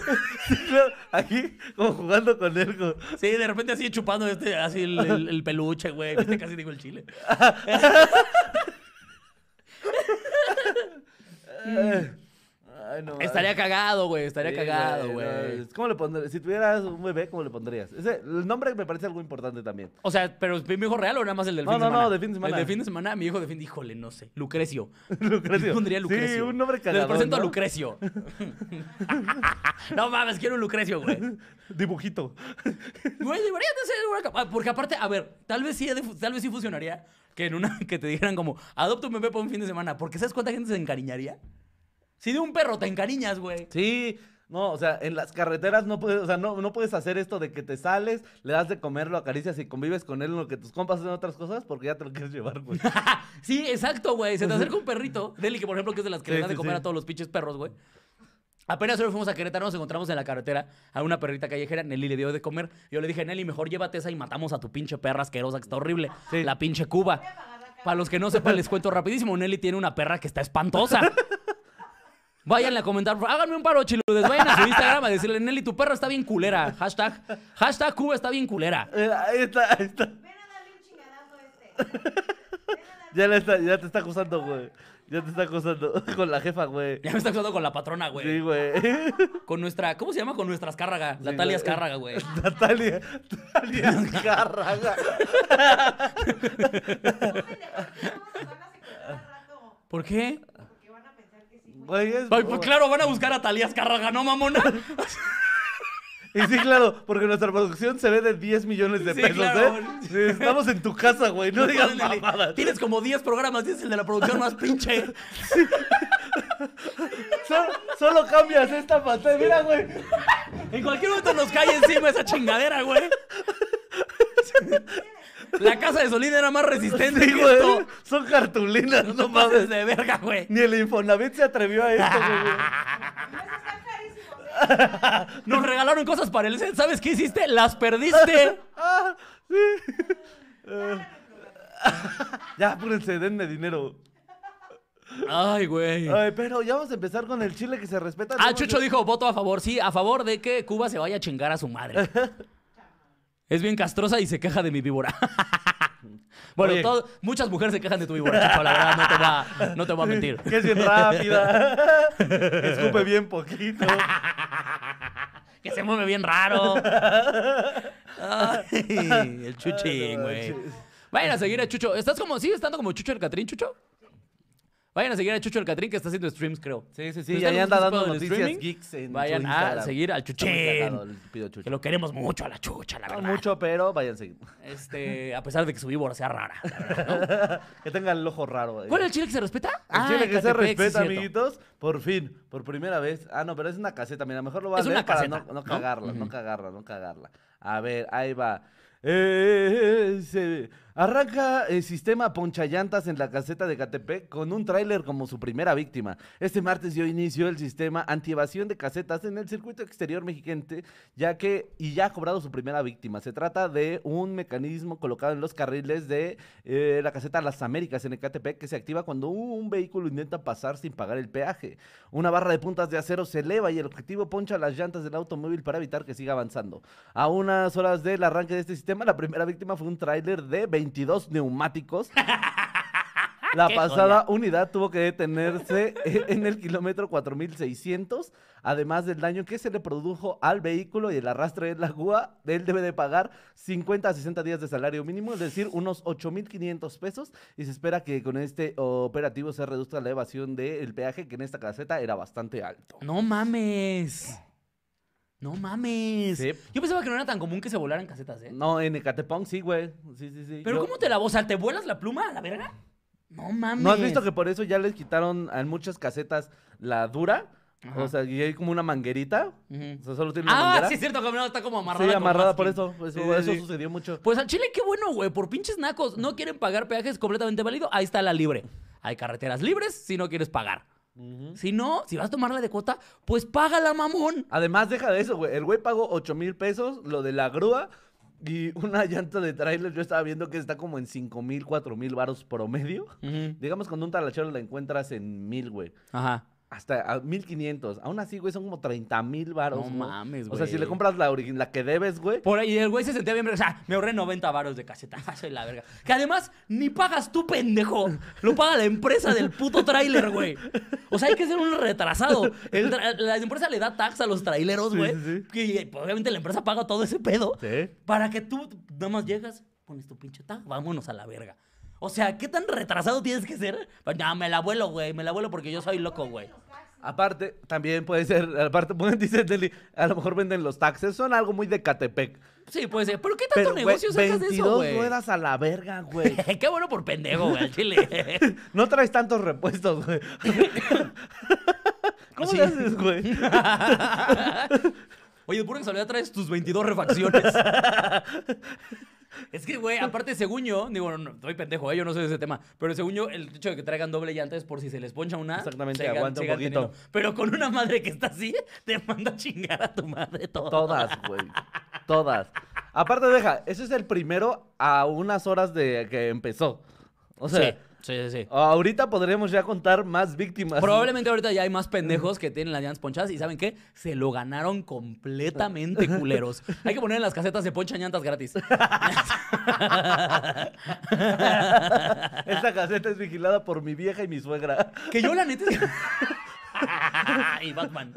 Aquí, como jugando con él. como- Sí, de repente así chupando este, así el, el- el peluche, güey. Viste, casi digo el chile. Ay, no, Estaría ay. cagado, güey. Estaría Sí, cagado, no, güey. ¿Cómo le pondrías? Si tuvieras un bebé, ¿cómo le pondrías? Ese, el nombre me parece algo importante también. O sea, pero ¿es mi hijo real o nada más el del No, fin de no, no, semana? de fin de semana. El de fin de semana, mi hijo de fin de híjole, no sé. Lucrecio. Lucrecio. Pondría Lucrecio. Sí, un nombre Les cagado. presento a ¿no? Lucrecio. no mames, quiero un Lucrecio, güey. Dibujito. Güey, debería de ser una capa- Porque aparte, a ver, tal vez sí, tal vez sí funcionaría que en una que te dijeran como, adopta un bebé para un fin de semana. Porque ¿sabes cuánta gente se encariñaría? Si de un perro te encariñas, güey. Sí, no, o sea, en las carreteras no puedes, o sea, no, no puedes hacer esto de que te sales, le das de comer, lo acaricias y convives con él en lo que tus compas hacen otras cosas porque ya te lo quieres llevar, güey. sí, exacto, güey. Se te acerca un perrito. Deli, que por ejemplo, que es de las que Sí, le da de sí, comer sí. a todos los pinches perros, güey. Apenas hoy fuimos a Querétaro, nos encontramos en la carretera a una perrita callejera. Nelly le dio de comer. Yo le dije, Nelly, mejor llévate esa y matamos a tu pinche perra asquerosa que está horrible. La pinche Cuba. Para los que no sepan, les cuento rapidísimo. Nelly tiene una perra que está espantosa. Váyanle a comentar, háganme un paro, chiludes. Vayan a su Instagram a decirle, Nelly, tu perra está bien culera. Hashtag, hashtag Cuba está bien culera. Eh, ahí está, ahí está. Ven a darle un chingadazo este. Ven a darle Ya, le está, ya te está acusando, güey. Ya te está acusando con la jefa, güey. Ya me está acusando con la patrona, güey. Sí, güey. Con nuestra, ¿cómo se llama? Con nuestra Azcárraga. Sí, Natalia. Azcárraga, güey. Natalia, Natalia Azcárraga. ¿Por qué? Ay, pues claro, van a buscar a Talía Azcárraga, ¿no, mamona? Y sí, claro, porque nuestra producción se ve de 10 millones de Sí, pesos, claro. ¿eh? Estamos en tu casa, güey. No digas Nelly, mamadas. Tienes como 10 programas, tienes el de la producción más pinche. Solo, solo cambias esta pantalla. Mira, güey. En cualquier momento nos cae encima esa chingadera, güey. La casa de Solín era más resistente Sí, güey. esto. Son cartulinas, No no mames. de verga, güey. Ni el Infonavit se atrevió a esto, güey. Nos regalaron cosas para el set. ¿Sabes qué hiciste? Las perdiste. Ah, sí. Eh, ya, apúrense, denme dinero. Ay, güey. Ay, pero ya vamos a empezar con el chile que se respeta. Ah, Chucho dijo voto a favor. Sí, a favor de que Cuba se vaya a chingar a su madre. Es bien castrosa y se queja de mi víbora. bueno, todo- muchas mujeres se quejan de tu víbora, Chucho, la verdad, no te va, no te voy a mentir. Que es bien rápida. que escupe bien poquito. Que se mueve bien raro. Ay, el chuchín, güey. Vayan a seguir a Chucho. ¿Estás como, sigue estando como Chucho el Catrín, Chucho? Vayan a seguir a Chucho el Catrín que está haciendo streams, creo. Sí, sí, ¿Tú sí. Y estás ahí en anda dando noticias geeks en Vayan su a seguir al Chuchín. cagado Chucho. Que lo queremos mucho a la chucha, la No verdad. mucho, pero vayan a seguir. Este, a pesar de que su víbora sea rara. la verdad, ¿no? que tenga el ojo raro. eh. ¿Cuál es el chile que se respeta? El chile que se Catepec, respeta, amiguitos. Por fin, por primera vez. Ah, no, pero es una caseta. Mira, mejor lo voy a leer para caseta, no, no ¿no? cagarla, no cagarla, no cagarla. A ver, ahí va. Eh, se arranca el sistema ponchallantas en la caseta de Catepec con un tráiler como su primera víctima. Este martes dio inicio el sistema antievasión de casetas en el circuito exterior mexicante, ya que y ya ha cobrado su primera víctima. Se trata de un mecanismo colocado en los carriles de eh, la caseta Las Américas en Ecatepec que se activa cuando un vehículo intenta pasar sin pagar el peaje. Una barra de puntas de acero se eleva y el objetivo poncha las llantas del automóvil para evitar que siga avanzando. A unas horas del arranque de este sistema, la primera víctima fue un tráiler de 22 neumáticos. La ¡Qué pasada unidad tuvo que detenerse e- en el kilómetro 4600, además del daño que se le produjo al vehículo y el arrastre de la grúa, él debe de pagar 50 a 60 días de salario mínimo, es decir, unos 8500 pesos, y se espera que con este operativo se reduzca la evasión del peaje, que en esta caseta era bastante alto. No mames. No mames. Sí. Yo pensaba que no era tan común que se volaran casetas, ¿eh? No, en Ecatepong sí, güey. Sí, sí, sí. Pero Yo- ¿cómo te la... O sea, ¿te vuelas la pluma a la verga? No mames. ¿No has visto que por eso ya les quitaron a muchas casetas la dura? Ajá. O sea, y hay como una manguerita. Ujú. O sea, solo tiene una Ah, manguera. sí es cierto no, está como amarrada. Sí, con amarrada por masking. eso. Eso, Sí, sí, eso sí. sucedió mucho. Pues al Chile, qué bueno, güey. Por pinches nacos. No quieren pagar peajes completamente válido. Ahí está la libre. Hay carreteras libres si no quieres pagar. Si no, si vas a tomarla de cuota, pues págala, mamón. Además, deja de eso, güey. El güey pagó 8 mil pesos, lo de la grúa y una llanta de tráiler. Yo estaba viendo que está como en 5 mil, 4 mil varos promedio. Digamos, cuando un talachero la encuentras en mil, güey. Ajá. Hasta a 1500. Aún así, güey, son como 30 mil varos. No mames, O sea, si le güey. compras la, origi- la que debes, güey. Por ahí el güey se sentía bien, o sea, me ahorré 90 varos de caseta. Soy la verga. Que además ni pagas tú, pendejo. Lo paga la empresa del puto tráiler, güey. O sea, hay que ser un retrasado. El tra- la empresa le da tax a los traileros, güey. sí, Y pues, obviamente la empresa paga todo ese pedo. Sí. Para que tú nada más llegas, pones tu pinche tag, vámonos a la verga. O sea, ¿qué tan retrasado tienes que ser? No, me la vuelo, güey. Me la vuelo porque yo soy loco, güey. Aparte, también puede ser, aparte, dice Deli, a lo mejor venden los taxes, son algo muy de Catepec. Sí, puede ser. ¿Pero qué tanto Pero, güey, negocio sacas de 22 eso, güey? ruedas a la verga, güey. qué bueno por pendejo, güey, al chile. No traes tantos repuestos, güey. ¿Cómo le haces, güey? Oye, de pura casualidad traes tus 22 refacciones. Es que, güey, aparte, según yo, digo, no, no, estoy pendejo, ¿eh? yo no sé de ese tema, pero según yo, el hecho de que traigan doble llanta es por si se les poncha una. Exactamente, sigan- aguanta un poquito. teniendo. Pero con una madre que está así, te manda a chingar a tu madre todo. Todas, güey. Todas. Aparte, deja, ese es el primero a unas horas de que empezó. O sea, sí, sí, sí. sí. ahorita podremos ya contar más víctimas. Probablemente ahorita ya hay más pendejos que tienen las llantas ponchadas y ¿saben qué? Se lo ganaron completamente culeros. Hay que poner en las casetas de poncha llantas gratis. Esta caseta es vigilada por mi vieja y mi suegra. Que yo la neta... y Batman.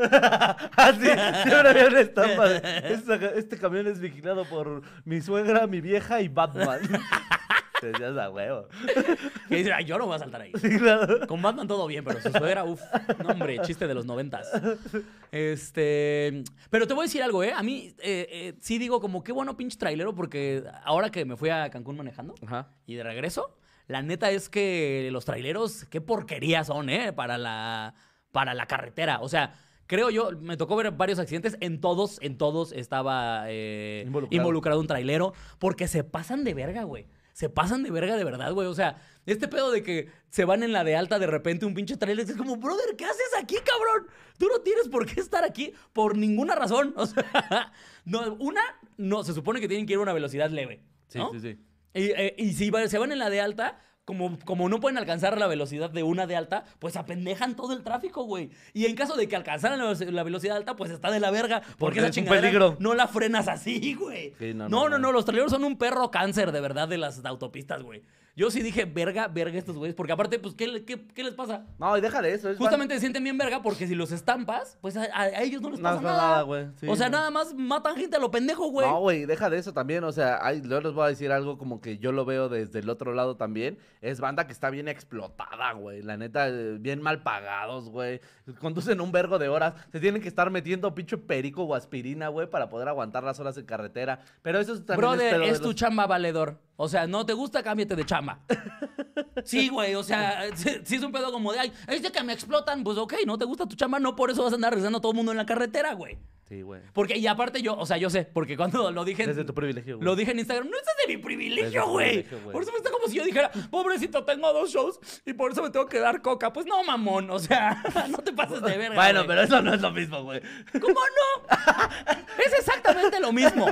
Así, siempre había una estampa. de, "Esta- este camión es vigilado por mi suegra, mi vieja y Batman. Te decías a huevo. Que dice, "Ay, yo no voy a saltar ahí. Sí, claro. Con Batman todo bien, pero su suegra, uff, no hombre, chiste de los noventas. Este, pero te voy a decir algo, ¿eh? A mí eh, eh, sí digo como qué bueno pinche trailero porque ahora que me fui a Cancún manejando Ajá. y de regreso, la neta es que los traileros, qué porquería son, ¿eh? Para la, para la carretera. O sea, creo yo, me tocó ver varios accidentes, en todos, en todos estaba eh, Involucrado. involucrado un trailero porque se pasan de verga, güey. Se pasan de verga de verdad, güey. O sea, este pedo de que se van en la de alta de repente un pinche trailer es como, brother, ¿qué haces aquí, cabrón? Tú no tienes por qué estar aquí por ninguna razón. O sea, no, una, no, se supone que tienen que ir a una velocidad leve. Sí, sí, sí. Y, eh, y si va- se van en la de alta, como, como no pueden alcanzar la velocidad de una de alta, pues apendejan todo el tráfico, güey. Y en caso de que alcanzaran la, la velocidad alta, pues está de la verga. Porque, Porque esa es un chingadera peligro. no la frenas así, güey. Sí, no, no, no, no, no, no. Los traileros son un perro cáncer, de verdad, de las autopistas, güey. Yo sí dije, verga, verga estos güeyes. Porque aparte, pues, ¿qué, qué, qué les pasa? No, y deja de eso. es Justamente se sienten bien verga porque si los estampas, pues a, ellos no les No pasa pasa nada. nada, güey. Sí, o sea, no. nada más matan gente a lo pendejo, güey. No, güey, deja de eso también. O sea, ay, yo les voy a decir algo como que yo lo veo desde el otro lado también. Es banda que está bien explotada, güey. La neta, eh, bien mal pagados, güey. Conducen un vergo de horas. Se tienen que estar metiendo pinche perico o aspirina, güey, para poder aguantar las horas en carretera. Pero eso también Brother, de es tu los- chamba valedor. O sea, no te gusta, cámbiate de chamba. Sí, güey, o sea, si, si es un pedo como de, ay, es de que me explotan, pues ok, no te gusta tu chamba, no por eso vas a andar rezando a todo el mundo en la carretera, güey. Sí, güey. Porque, y aparte yo, o sea, yo sé, porque cuando lo dije... en- Desde tu privilegio, güey. Lo dije en Instagram, no es de mi privilegio, güey. privilegio, güey. Por eso me está como si yo dijera, pobrecito, tengo dos shows y por eso me tengo que dar coca. Pues no, mamón, o sea, no te pases de verga. Bueno, güey. pero eso no es lo mismo, güey. ¿Cómo no? es exactamente lo mismo.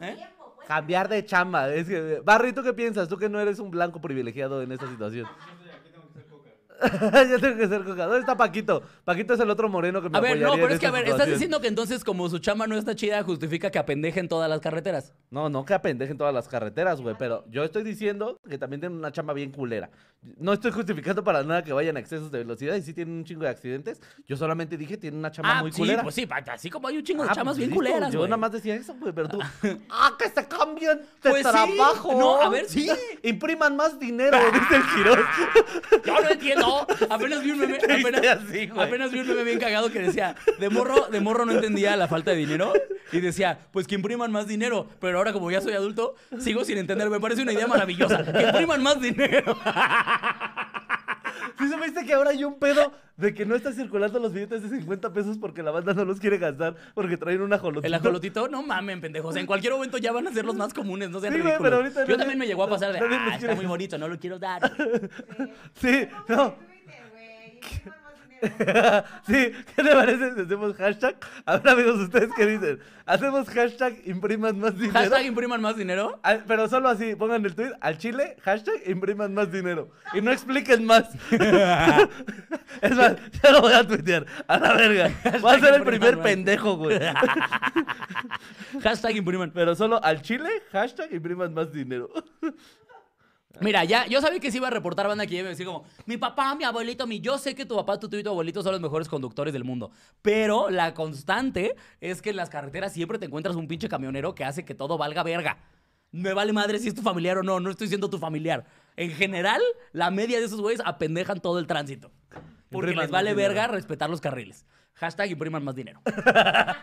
¿Eh? Cambiar de chamba. Es que, Barry, ¿tú qué piensas? Tú que no eres un blanco privilegiado en esta situación. Yo tengo que ser coca. ¿Dónde está Paquito? Paquito es el otro moreno que me A ver, no, pero es que, a ver, estás diciendo que entonces como su chamba no está chida, justifica que apendejen todas las carreteras. No, no que apendejen todas las carreteras, güey. Pero yo estoy diciendo que también tienen una chamba bien culera. No estoy justificando para nada que vayan a excesos de velocidad y sí tienen un chingo de accidentes. Yo solamente dije tienen una chamba Ah, muy sí, culera. pues sí, así como hay un chingo de Ah, chamas pues bien listo, culeras, Yo nada más decía eso, güey, pero tú. ¡Ah, que se cambien de Pues sí. trabajo! No, a ver, sí. Impriman más dinero, dice el Quirós. Yo no entiendo. Apenas vi un meme, apenas, así, apenas vi un meme bien cagado que decía, de morro, de morro no entendía la falta de dinero y decía, pues que impriman más dinero, pero ahora como ya soy adulto, sigo sin entender, me parece una idea maravillosa, que impriman más dinero. ¿Sí supiste que ahora hay un pedo de que no están circulando los billetes de 50 pesos porque la banda no los quiere gastar porque traen un ajolotito? El ajolotito, no mamen, pendejos. En cualquier momento ya van a ser los más comunes, no sean Sí, ridículos. pero ahorita Yo nadie- también me llegó a pasar de, ah, está quiere". muy bonito, no lo quiero dar. Sí, no. Twitter, güey. y impriman más dinero. sí, ¿qué te parece si hacemos hashtag? A ver, amigos, ¿ustedes qué dicen? ¿Hacemos hashtag impriman más dinero? Hashtag impriman más dinero. Al- pero solo así, pongan el tweet al chile, hashtag impriman más dinero. Y no expliquen más. es más, ya lo voy a tuitear. A la verga. Voy a ser el impriman primer más. pendejo, güey. Hashtag impriman. Pero solo al chile, hashtag impriman más dinero. Mira, ya, yo sabía que se iba a reportar banda que iba a decir como, mi papá, mi abuelito, mi, yo sé que tu papá, tu tío y tu abuelito son los mejores conductores del mundo. Pero la constante es que en las carreteras siempre te encuentras un pinche camionero que hace que todo valga verga. Me vale madre si es tu familiar o no, no estoy siendo tu familiar. En general, la media de esos güeyes apendejan todo el tránsito. Porque Impriman les más vale dinero. verga respetar los carriles. Hashtag impriman más dinero. Está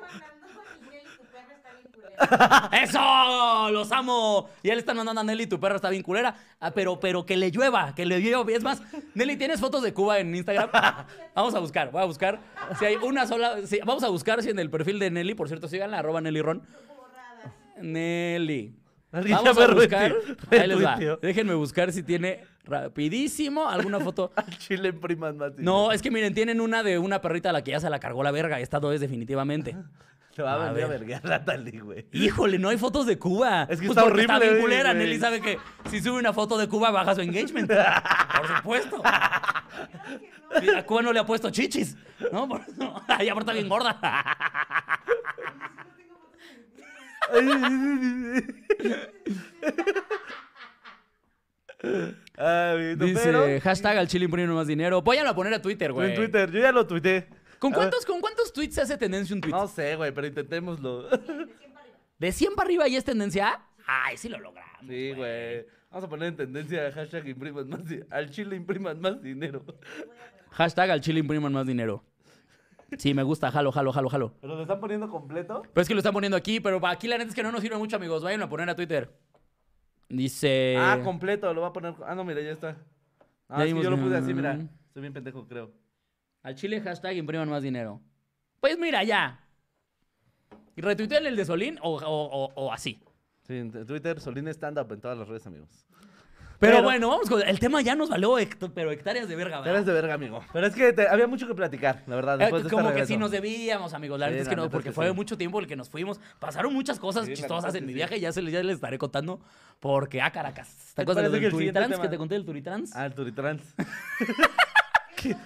mandando Miguel y tu perro está bien culero. ¡Eso! ¡Los amo! Y él está mandando a Nelly, tu perra está bien culera. Ah, pero, pero que le llueva, que le llueva. Es más, Nelly, ¿tienes fotos de Cuba en Instagram? Vamos a buscar, voy a buscar. Si hay una sola. si- vamos a buscar si en el perfil de Nelly, por cierto, síganla, arroba Nelly Ron. Nelly. Vamos a buscar. Ahí les va. Déjenme buscar si tiene rapidísimo alguna foto. Al chile más dinero. No, es que miren, tienen una de una perrita a la que ya se la cargó la verga. Esta no es definitivamente. Te va a A venir a ver. verguear güey. Híjole, no hay fotos de Cuba. Es que Pues está porque Está bien horrible, culera. güey. Nelly sabe que si sube una foto de Cuba baja su engagement. Por supuesto. A Cuba no le ha puesto chichis. ¿No? Por eso. Aparte está bien gorda. Ay, amiguito, Dice, pero... hashtag al chile imprime más dinero. Váyanlo a poner a Twitter, güey. En Twitter, yo ya lo tuiteé. ¿Con cuántos, ¿Con cuántos tweets se hace tendencia un tweet? No sé, güey, pero intentémoslo. ¿De 100 para arriba y es tendencia? Ay, sí lo logramos. Sí, güey. Vamos a poner en tendencia hashtag impriman más Al chile impriman más dinero. Hashtag al chile impriman más dinero. Sí, me gusta. Jalo, jalo, jalo, jalo. ¿Pero lo están poniendo completo? Pero es que lo están poniendo aquí, pero aquí la neta es que no nos sirve mucho, amigos. Vayan a poner a Twitter. Dice. Ah, completo, lo voy a poner. Ah, no, mira, ya está. Ah, dimos- yo lo puse así, mira. Estoy bien pendejo, creo. Al chile hashtag impriman más dinero. Pues mira, ya. Y retuitean el de Solín o, o- o- o así. Sí, en Twitter, Solín Stand Up en todas las redes, amigos. Pero, Pero- bueno, vamos con. El tema ya nos valió, pero hectáreas de verga, ¿verdad? Eres de verga, amigo. Pero es que te- había mucho que platicar, la verdad. Eh, Después de este como que sí nos debíamos, amigos. La Sí, verdad es que no, neta es porque que fue sí. mucho tiempo el que nos fuimos. Pasaron muchas cosas Sí, chistosas en mi viaje, ya, se, ya les estaré contando. Porque, ah, Caracas. ¿Te ¿Te acuerdas del Turitrans? Que te conté del Turitrans. Ah, el Turitrans.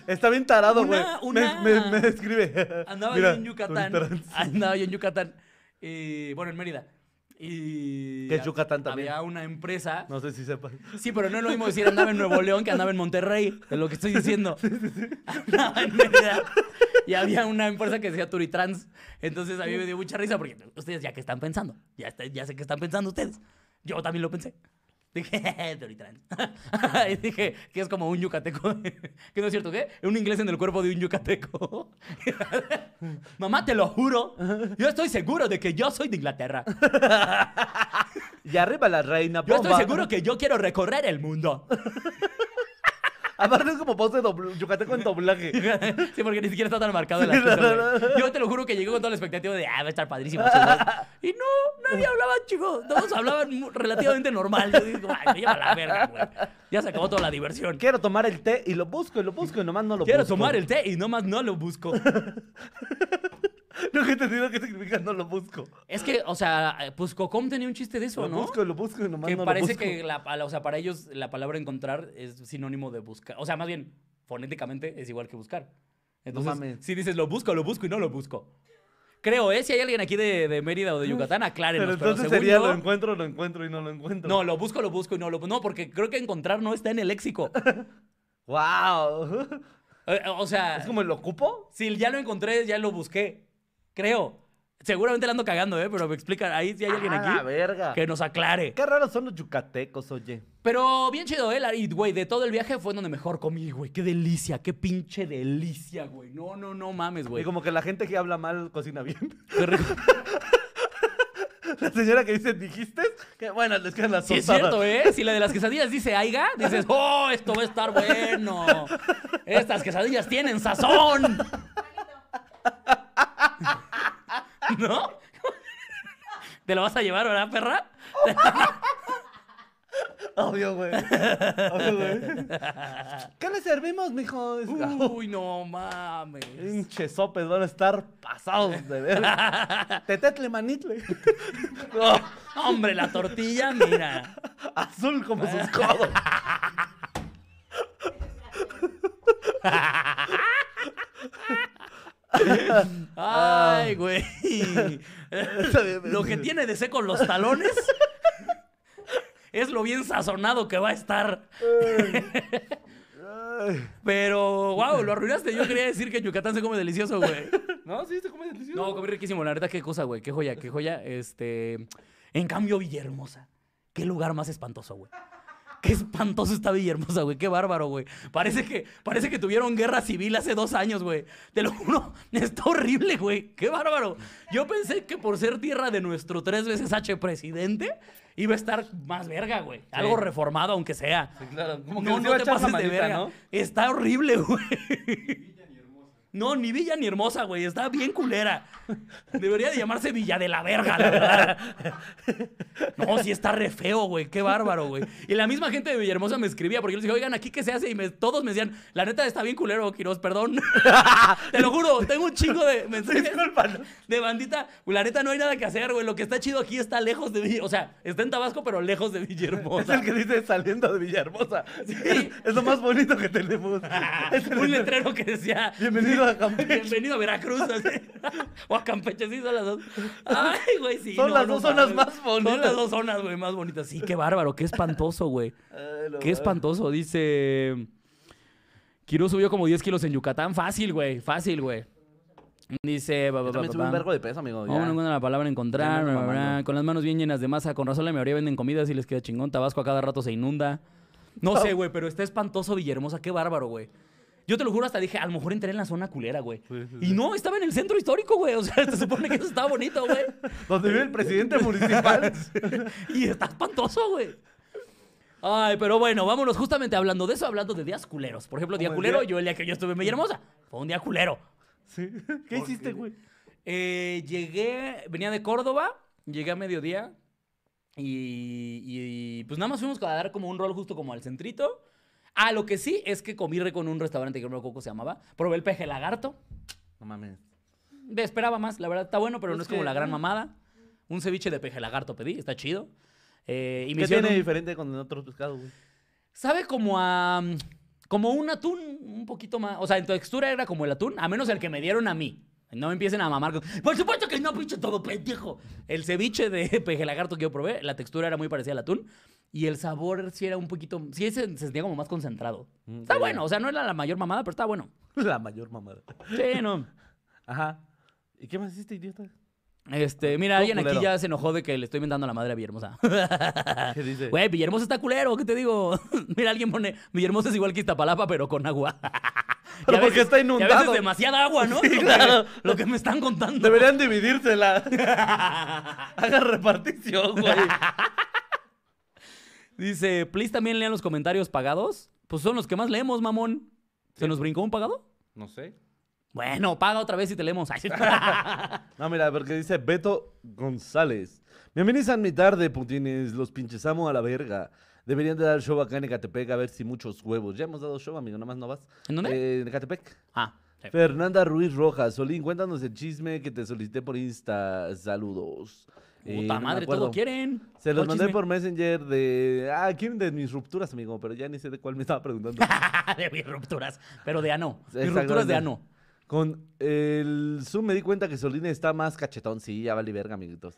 Está bien tarado, güey. Una- Me- una- Me, me describe. Andaba Mira, yo en Yucatán. Andaba yo en Yucatán. Y, bueno, en Mérida. Y. Que es Yucatán también. Había una empresa. No sé si sepas. Sí, pero no es lo mismo decir andaba en Nuevo León que andaba en Monterrey, es lo que estoy diciendo. Andaba en Mérida y había una empresa que decía Turitrans. Entonces a mí me dio mucha risa porque ustedes ya que están pensando, ya, está- ya sé que están pensando ustedes. Yo también lo pensé. Dije, Turitrans. y dije que es como un yucateco. que no es cierto, ¿qué? Un inglés en el cuerpo de un yucateco. Mamá, te lo juro. Yo estoy seguro de que yo soy de Inglaterra. Y arriba la reina Yo estoy seguro que yo quiero recorrer el mundo. Aparte es como voz de yucateco en doblaje. Sí, porque ni siquiera está tan marcado el acento, güey. Yo te lo juro que llegó con toda la expectativa de, ah, va a estar padrísimo. su voz". Y no, nadie hablaba, chico. Todos hablaban relativamente normal. Yo digo, ay, me lleva la verga, güey. Ya se acabó toda la diversión. Quiero tomar el té y lo busco y lo busco y nomás no lo Quiero busco. tomar el té y nomás no lo busco. No que te digo qué significa no lo busco. Es que, o sea, pues Cocom tenía un chiste de eso, Lo ¿no? busco y lo busco y nomás Que no parece lo busco. que, la, o sea, para ellos la palabra encontrar es sinónimo de buscar. O sea, más bien, fonéticamente es igual que buscar. Entonces, mames. si dices lo busco, lo busco y no lo busco. Creo, ¿eh? Si hay alguien aquí de, de Mérida o de Yucatán, aclárenos. Pero pero entonces según sería yo- lo encuentro, lo encuentro y no lo encuentro. No, lo busco, lo busco y no lo No, porque creo que encontrar no está en el léxico. ¡Wow! Eh, O sea, ¿Es como el ocupo? si ya lo encontré, ya lo busqué. Creo. Seguramente la ando cagando, ¿eh? Pero me explica, ahí si hay alguien ¡Ah, la aquí verga! que nos aclare. Qué raros son los yucatecos, oye. Pero bien chido, ¿eh? Y, güey, de todo el viaje fue donde mejor comí, güey. Qué delicia, qué pinche delicia, güey. No, no, no mames, Y güey. como que la gente que habla mal cocina bien. Qué rico. La señora que dice, ¿dijiste? Que bueno, les quedan las Sí es cierto, ¿eh? Si la de las quesadillas dice aiga, dices, oh, esto va a estar bueno. Estas quesadillas tienen sazón. ¿No? ¿Te lo vas a llevar, verdad, perra? Obvio, güey. Obvio, güey. ¿Qué le servimos, mijo? Uy, no mames. Pinche sopes van a estar pasados de ver. Tetetle manitle. No, Hombre, la tortilla, mira. azul como sus codos. Ay, güey. Lo que tiene de seco los talones es lo bien sazonado que va a estar. Pero, wow, lo arruinaste. Yo quería decir que en Yucatán se come delicioso, güey. No, sí, se come delicioso. No, comí riquísimo. La neta, qué cosa, güey. Qué joya, qué joya. Este. En cambio, Villahermosa. Qué lugar más espantoso, güey. Qué espantoso está Villahermosa, güey. Qué bárbaro, güey. Parece que, parece que tuvieron guerra civil hace dos años, güey. Te lo juro. Está horrible, güey. Qué bárbaro. Yo pensé que por ser tierra de nuestro tres veces H presidente, iba a estar más verga, güey. Algo reformado, aunque sea. Sí, claro. Como que No, no te pases de verga. ¿no? Está horrible, güey. No, ni Villa ni Hermosa, güey. Está bien culera. Debería de llamarse Villa de la Verga, la verdad. No, sí está re feo, güey. Qué bárbaro, güey. Y la misma gente de Villahermosa me escribía porque yo les dije, oigan, ¿aquí qué se hace? Y me- todos me decían, la neta está bien culero, Quiroz, perdón. Te lo juro, tengo un chingo de mensajes de bandita. La neta no hay nada que hacer, güey. Lo que está chido aquí está lejos de Villa. O sea, está en Tabasco, pero lejos de Es Villahermosa. el que dice saliendo de Villahermosa. Sí. Es, es lo más bonito que tenemos. Es un letrero que decía Bienvenido a Campeche. Bienvenido a Veracruz. así. o a Campeche, sí, son las dos. Ay, güey, sí. Son no, las no dos zonas más bonitas. Son las dos zonas, güey, más bonitas. Sí, qué bárbaro, qué espantoso, güey. Ay, no Qué espantoso. Dice. Kiro subió como 10 kilos en Yucatán. Fácil, güey. Fácil, güey. Dice. ba, ba, Yo también ba, subí un vergo de peso, amigo. Vamos, no encuentro la palabra encontrar. Bla, bla, bla. Con las manos bien llenas de masa. Con razón la mayoría venden comidas y les queda chingón. Tabasco a cada rato se inunda. No sé, güey, pero está espantoso Villahermosa. Qué bárbaro, güey. Yo te lo juro, hasta dije, a lo mejor entré en la zona culera, güey. Sí, sí, Y no, estaba en el centro histórico, güey. O sea, se supone que eso estaba bonito, güey. Donde vive el presidente municipal. Y está espantoso, güey. Ay, pero bueno, vámonos justamente hablando de eso, hablando de días culeros. Por ejemplo, día culero, día- yo el día que yo estuve en Villahermosa, fue un día culero. Sí. ¿Qué hiciste, güey? Eh, llegué, venía de Córdoba, llegué a mediodía y, y, pues nada más fuimos a dar como un rol justo como al centrito. Ah, lo que sí es que comí rico en un restaurante que no me acuerdo cómo se llamaba. Probé el peje lagarto. No mames. Me esperaba más, la verdad está bueno, pero Es no es como la gran mamada. Un ceviche de peje lagarto pedí, está chido. Eh, y me ¿Qué hicieron tiene un- diferente con otros pescados, güey? Sabe como a. mm, Como un atún un poquito más. O sea, en textura era como el atún, a menos el que me dieron a mí. No me empiecen a mamar con. Por supuesto que no, pinche todo pendejo. El ceviche de peje lagarto que yo probé, la textura era muy parecida al atún. Y el sabor sí era un poquito. Sí, se, se sentía como más concentrado. Mm, Está bueno, o sea, no era la mayor mamada, pero está bueno. La mayor mamada. Sí, no. Ajá. ¿Y qué más hiciste, idiota? Este, mira, Todo alguien aquí ya se enojó de que le estoy inventando a la madre a Villahermosa. ¿Qué dice? Güey, Villahermosa está culero, ¿qué te digo? Mira, alguien pone, Villahermosa es igual que Iztapalapa, pero con agua. Pero Y porque veces- está y a inundado. veces demasiada agua, ¿no? Sí, Lo que- claro. Lo que me están contando. Deberían dividírsela. Hagan repartición, güey. Dice, please también lean los comentarios pagados. Pues son los que más leemos, mamón. ¿Se nos brincó un pagado? No sé. Bueno, paga otra vez y te leemos. No, mira, porque dice Beto González. Bienvenidos a mi tarde, putines. Los pinches amo a la verga. Deberían de dar show acá en Ecatepec a ver si muchos huevos. Ya hemos dado show, amigo, nada más no vas. ¿En dónde? Eh, en Ecatepec. ah, sí. Fernanda Ruiz Rojas. Solín, cuéntanos el chisme que te solicité por Insta. Saludos. Eh, Puta me madre, todo quieren. Se los ¿Cuál mandé chisme? por Messenger de. Ah, quieren de mis rupturas, amigo, pero ya ni sé de cuál me estaba preguntando. de mis rupturas. Pero de ano. Mis rupturas de ano. Con el Zoom me di cuenta que Solín está más cachetón. Sí, ya vale verga, amiguitos.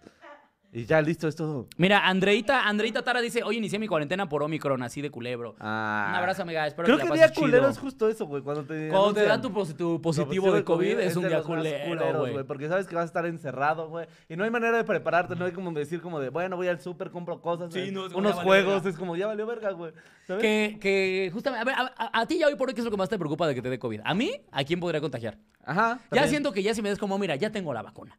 Y ya, listo, es todo. Mira, Andreita, Andreita Tara dice, hoy inicié mi cuarentena por Omicron, así de culebro. Ah. Un abrazo, amiga. Espero Creo que, que la día pases culero chido. es justo eso, güey. Cuando te, Cuando te anuncian da tu, posi- tu lo positivo de COVID, es un de día los más culero, culeros, güey. Porque sabes que vas a estar encerrado, güey. Y no hay manera de prepararte. No hay como decir como de, bueno, voy al súper, compro cosas. Sí, eh, no, es como, unos ya valió juegos. verga. Es como, ya valió verga, güey. ¿Sabes? Que, que justamente, a ver, a, a- a ti ya hoy por hoy, ¿qué es lo que más te preocupa de que te dé COVID? A mí, ¿a quién podría contagiar? Ajá. Ya también. siento que ya si me des como, mira, ya tengo la vacuna.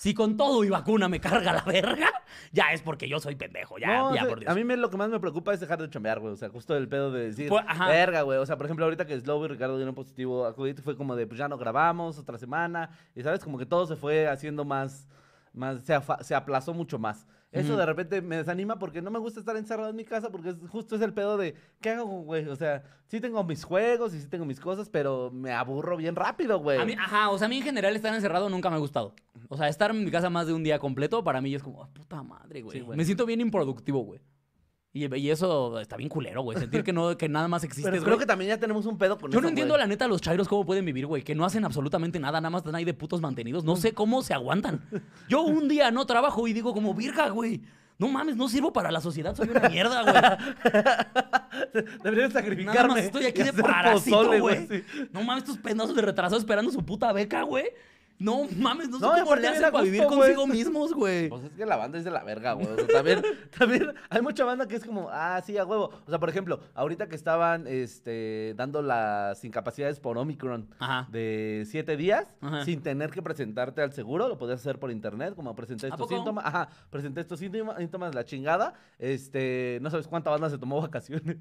Si con todo y vacuna me carga la verga, ya es porque yo soy pendejo, ya, No, ya o sea, por Dios. A mí me, lo que más me preocupa es dejar de chambear, güey. O sea, justo el pedo de decir, Pues, verga, güey. O sea, por ejemplo, ahorita que Slow y Ricardo dieron positivo a COVID, fue como de, pues ya no grabamos otra semana. Y sabes, como que todo se fue haciendo más, más se aplazó mucho más. Eso de repente me desanima porque no me gusta estar encerrado en mi casa porque es, justo es el pedo de, ¿qué hago, güey? O sea, sí tengo mis juegos y sí tengo mis cosas, pero me aburro bien rápido, güey. A mí, ajá, o sea, a mí en general estar encerrado nunca me ha gustado. O sea, estar en mi casa más de un día completo, para mí es como, "Ah, puta madre, güey. Sí, güey. me siento bien improductivo, güey. Y, y eso está bien culero, güey. Sentir que, no, que nada más existe. pero creo que también ya tenemos un pedo con Yo eso, no entiendo güey. la neta los chairos cómo pueden vivir, güey. Que no hacen absolutamente nada, nada más están ahí de putos mantenidos. No sé cómo se aguantan. Yo un día no trabajo y digo como, virga, güey. No mames, no sirvo para la sociedad, soy una mierda, güey. Deberían Nada sacrificarme. más estoy aquí de parásito, pozole, güey. sí. No mames, estos pendazos de retrasados esperando su puta beca, güey. No mames, no sé No, y cómo le hacen vivir güey. consigo mismos, güey. Pues es que la banda es de la verga, güey. O sea, también, también hay mucha banda que es como, ah, sí, a huevo. O sea, por ejemplo, ahorita que estaban este, dando las incapacidades por Omicron Ajá. de siete días, Ajá. sin tener que presentarte al seguro, lo podías hacer por internet, como presenté ¿A estos síntomas. Ajá, presenté estos síntoma- síntomas, la chingada. Este, no sabes cuánta banda se tomó vacaciones.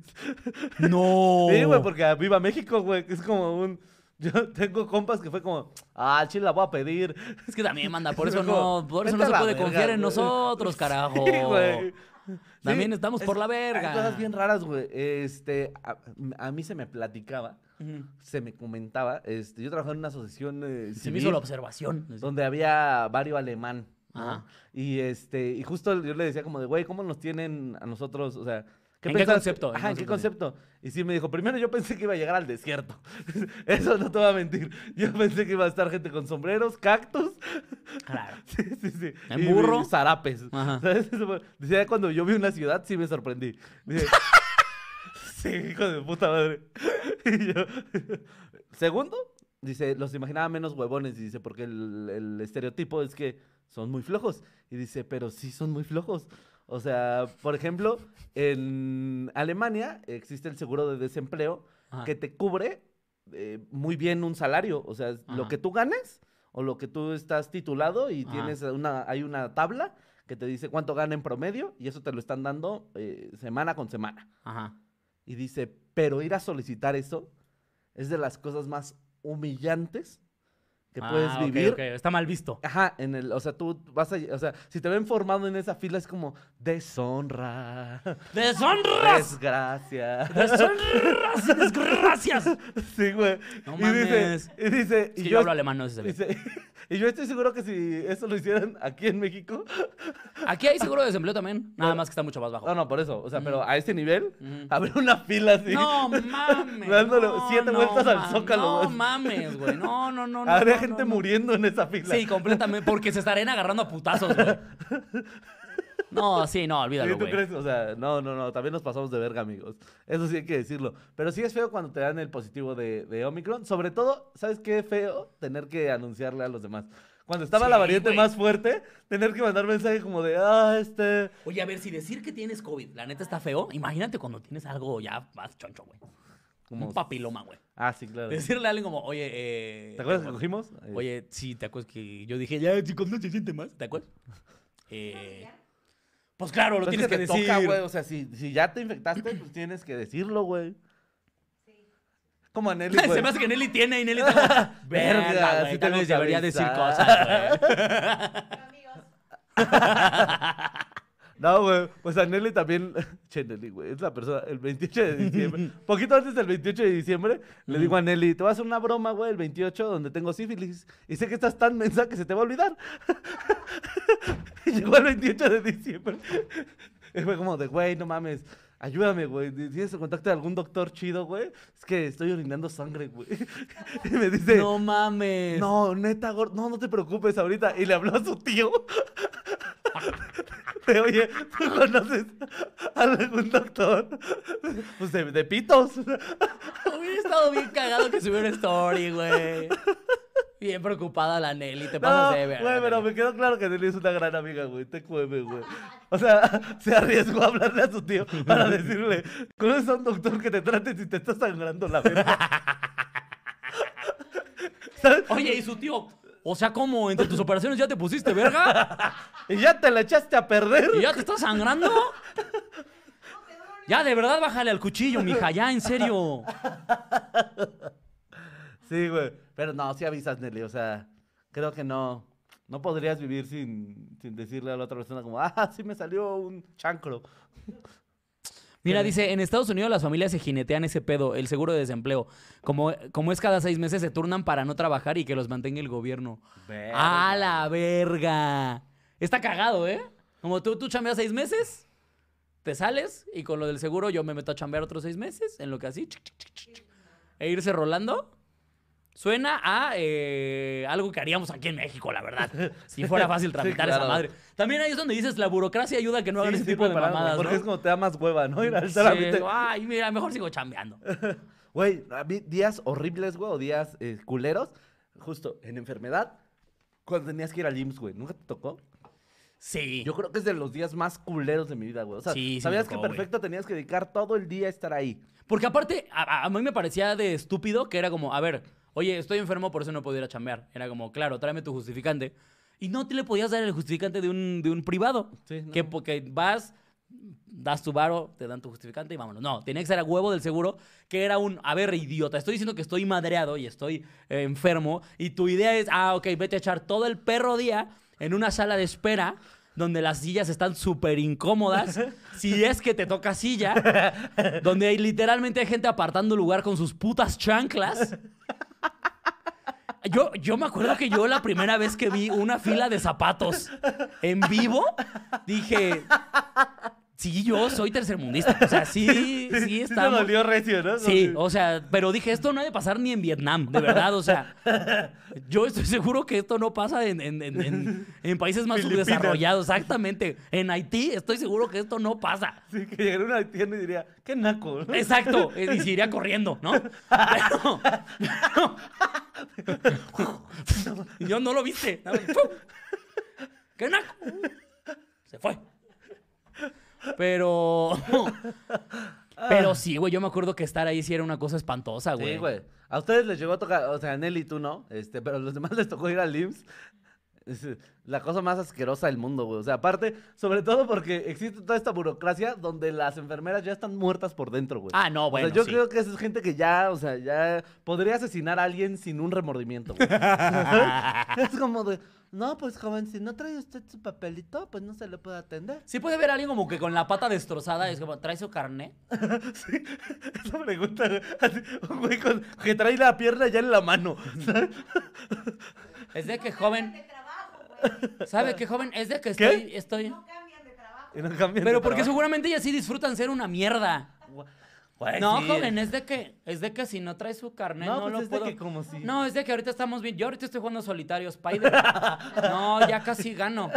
No. Sí, güey, porque Viva México, güey, que es como un. Yo tengo compas que fue como, ah, chile la voy a pedir. Es que también, manda, por eso no, por eso "Vete no se puede verga, confiar en güey". nosotros, carajo. Sí, güey. También Sí, estamos es- por la Hay verga. cosas bien raras, güey. Este, a, a mí se me platicaba, se me comentaba. Este, yo trabajaba en una asociación eh, Se me hizo la observación. donde había barrio alemán. Y este, y justo yo le decía como de, güey, ¿cómo nos tienen a nosotros? O sea, ¿En qué concepto? ¿En Ajá, ¿en qué concepto? Y sí me dijo, primero yo pensé que iba a llegar al desierto. Eso no te voy a mentir. Yo pensé que iba a estar gente con sombreros, cactus. Claro. Sí, sí, sí. ¿En Y- burro? y zarapes. Ajá. ¿Sabes? Decía, cuando yo vi una ciudad, sí me sorprendí. Dije, sí, hijo de puta madre. Y yo, Segundo, dice, los imaginaba menos huevones. Y dice, porque el, el estereotipo es que son muy flojos. Y dice, pero sí son muy flojos. O sea, por ejemplo, en Alemania existe el seguro de desempleo Ajá. que te cubre eh, muy bien un salario. O sea, lo que tú ganes o lo que tú estás titulado y Ajá. tienes una, hay una tabla que te dice cuánto gana en promedio y eso te lo están dando eh, semana con semana. Ajá. Y dice, pero ir a solicitar eso es de las cosas más humillantes que puedes Ah, vivir. Está mal visto. Ajá, en el, o sea, tú vas a, o sea, si te ven formado en esa fila es como deshonra, ¡Deshonras! desgracia. ¡Deshonras y desgracias! Sí, güey. No y dice, y dice, Es y yo, yo hablo alemán, no ve. dice- y yo estoy seguro que si eso lo hicieran aquí en México, Aquí hay seguro de desempleo también, nada más que está mucho más bajo. no, no, por eso, o sea, pero a ese nivel, habría una fila así. No mames. Dándole no, siete no vueltas al Zócalo, No mames, güey. No, no, no. no, gente muriendo en esa fila. Sí, completamente. Porque se estarían agarrando a putazos, güey. No, sí, no, olvídalo, ¿tú güey. crees? O sea, no, no, no, también nos pasamos de verga, amigos. Eso sí hay que decirlo. Pero sí es feo cuando te dan el positivo de, de Omicron. Sobre todo, ¿sabes qué feo? Tener que anunciarle a los demás. Cuando estaba Sí, la variante güey. más fuerte, tener que mandar mensaje como de, ah, este... Oye, a ver, si decir que tienes COVID, la neta está feo, imagínate cuando tienes algo ya más choncho, güey. Como... Un papiloma, güey. Ah, sí, claro. Decirle a alguien como, oye, eh... ¿Te acuerdas que cogimos? Eh, Oye, sí, ¿te acuerdas que yo dije, ya, chicos, no se siente más? ¿Te acuerdas? Eh... Pues claro, lo pues es tienes que, te decir. toca, güey. O sea, si, si ya te infectaste, pues tienes que decirlo, güey. Como a Nelly, güey. Se me hace que Nelly tiene y Nelly está Verga, güey, sí tal vez que debería decir avisar". cosas, güey. Amigos, No, güey. Pues a Nelly también. Che, Nelly, güey. Es la persona. El 28 de diciembre. poquito antes del 28 de diciembre, le digo a Nelly: Te voy a hacer una broma, güey, el 28, donde tengo sífilis. Y sé que estás tan mensa que se te va a olvidar. y llegó el 28 de diciembre. Y fue como de, güey, no mames. Ayúdame, güey. ¿Tienes el contacto de algún doctor chido, güey? Es que estoy orinando sangre, güey. y me dice, No mames. no, neta, gordo, no, no te preocupes ahorita. Y le habló a su tío. De, oye, ¿tú conoces a algún doctor? Pues de, de pitos. Hubiera estado bien cagado que subiera una story, güey. Bien preocupada la Nelly, te No, pasas de ver. güey, pero me quedó claro que Nelly es una gran amiga, güey. Te cueme, güey. O sea, se arriesgó a hablarle a su tío para decirle, ¿conoces a un doctor que te trate si te está sangrando la verga? Oye, y su tío, o sea, ¿cómo? ¿Entre tus operaciones ya te pusiste verga? Y ya te la echaste a perder. ¿Y ya te estás sangrando? Ya, de verdad, bájale al cuchillo, mija, ya, en serio. Sí, güey. Pero no, sí avisas, Nelly. O sea, creo que no. No podrías vivir sin, sin decirle a la otra persona como, ah, sí me salió un chancro. Mira, dice, en Estados Unidos las familias se jinetean ese pedo, el seguro de desempleo. Como, como es cada seis meses, se turnan para no trabajar y que los mantenga el gobierno. ¡A la verga! Está cagado, ¿eh? Como tú, tú chambeas seis meses, te sales y con lo del seguro yo me meto a chambear otros seis meses, en lo que así, chic, chic, chic, chic, chic, e irse rolando. Suena a eh, algo que haríamos aquí en México, la verdad. Si fuera fácil tramitar esa claro. madre. También ahí es donde dices, la burocracia ayuda a que no hagan Sí, ese sí, tipo de preparado, mamadas, Porque ¿no? es como te da más hueva, ¿no? Ir al Sí, trámite. ay, mira, mejor sigo chambeando. Güey, días horribles, güey, o días eh, culeros, justo en enfermedad, cuando tenías que ir al IMSS, güey. ¿Nunca te tocó? Sí. Yo creo que es de los días más culeros de mi vida, güey. O sea, Sí, sí sabías tocó, que perfecto tenías que dedicar todo el día a estar ahí. Porque aparte, a mí me parecía de estúpido que era como, a ver, oye, estoy enfermo, por eso no puedo ir a chambear. Era como, claro, tráeme tu justificante. Y no te le podías dar el justificante de un, de un privado. Sí, no. Que porque vas, das tu varo, te dan tu justificante y vámonos. No, tenía que ser a huevo del seguro, que era un, a ver, idiota, estoy diciendo que estoy madreado y estoy eh, enfermo. Y tu idea es, ah, ok, vete a echar todo el perro día en una sala de espera donde las sillas están súper incómodas, si es que te toca silla, donde hay, literalmente hay gente apartando lugar con sus putas chanclas. Yo, yo me acuerdo que yo la primera vez que vi una fila de zapatos en vivo, dije, sí, yo soy tercermundista. O sea, sí, sí Sí te estamos... dolió recio, ¿no? Sí, o sea, pero dije, esto no ha de pasar ni en Vietnam, de verdad, o sea, yo estoy seguro que esto no pasa en, en- en- en- en países más Filipinas. subdesarrollados, exactamente. En Haití estoy seguro que esto no pasa. Sí, que llegaría una tienda y diría, qué naco. ¿no? Exacto, y se iría corriendo, ¿no? Pero, pero- yo no lo viste. ¡Qué naco! Se fue. Pero. Pero sí, güey, yo me acuerdo que estar ahí sí era una cosa espantosa, güey. Sí, güey. A ustedes les llegó a tocar, o sea, a Nelly tú no, este, pero a los demás les tocó ir al IMSS. Es eh, la cosa más asquerosa del mundo, güey. O sea, aparte, sobre todo porque existe toda esta burocracia donde las enfermeras ya están muertas por dentro, güey. Ah, no, O bueno. sea, yo sí. creo que esa es gente que ya, o sea, ya podría asesinar a alguien sin un remordimiento, güey. es como de, no, pues joven, si no trae usted su papelito, pues no se le puede atender. Sí puede ver a alguien como que con la pata destrozada, es como, ¿trae su carnet? Sí, esa pregunta, así, un güey con- que trae la pierna ya en la mano. ¿sabes? Es de que joven. ¿Sabe qué joven? Es de que ¿Qué? estoy, estoy... No cambian de trabajo. Y no cambian Pero de porque trabajo. seguramente ellas sí disfrutan ser una mierda. Güey, No, sí. joven, es de que, es de que si no trae su carnet No, no, pues lo es de puedo. que como si- No, es de que ahorita estamos bien. Yo ahorita estoy jugando solitario Spider. No, ya casi gano.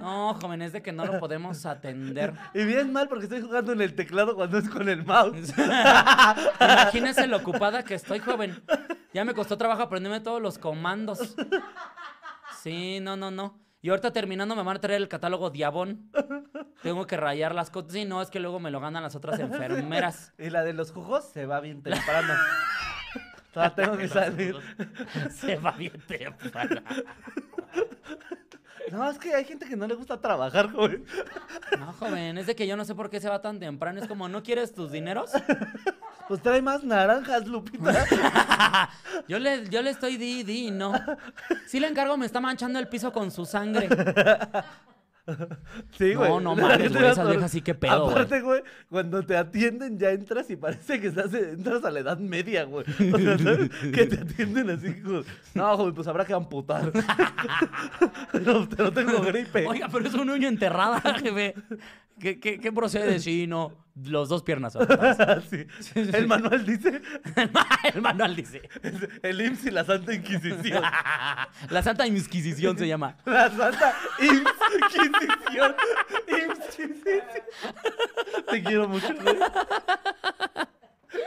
No, joven, es de que no lo podemos atender. Y bien mal porque estoy jugando en el teclado cuando es con el mouse. Imagínese lo ocupada que estoy, joven. Ya me costó trabajo aprenderme todos los comandos. Sí, no, no, no. Y ahorita terminando me van a traer el catálogo Diabón. Tengo que rayar las cosas. Sí, no, es que luego me lo ganan las otras enfermeras. Y la de los jugos se va bien temprano. Todavía tengo que salir. Se va bien temprano. No, es que hay gente que no le gusta trabajar, joven. No, joven, es de que yo no sé por qué se va tan temprano. Es como, ¿no quieres tus dineros? Pues trae más naranjas, Lupita. Yo le, yo le estoy di, di, no. Sí le encargo, me está manchando el piso con su sangre. Sí, No, güey. no La mames, güey, esas viejas sí que pedo, güey. Aparte, güey, cuando te atienden ya entras y parece que estás, entras a la edad media, güey. O sea, ¿sabes? Que te atienden así, como, no, joven, pues habrá que amputar. no, no tengo gripe. Oiga, pero es un uño enterrada, jefe. ¿Qué, qué, qué procede? Sí, no. Los dos piernas. Sí. El manual dice El manual dice. el IMSS y la Santa Inquisición. La Santa Inquisición se llama. La Santa Inquisición. Inquisición. Te quiero mucho.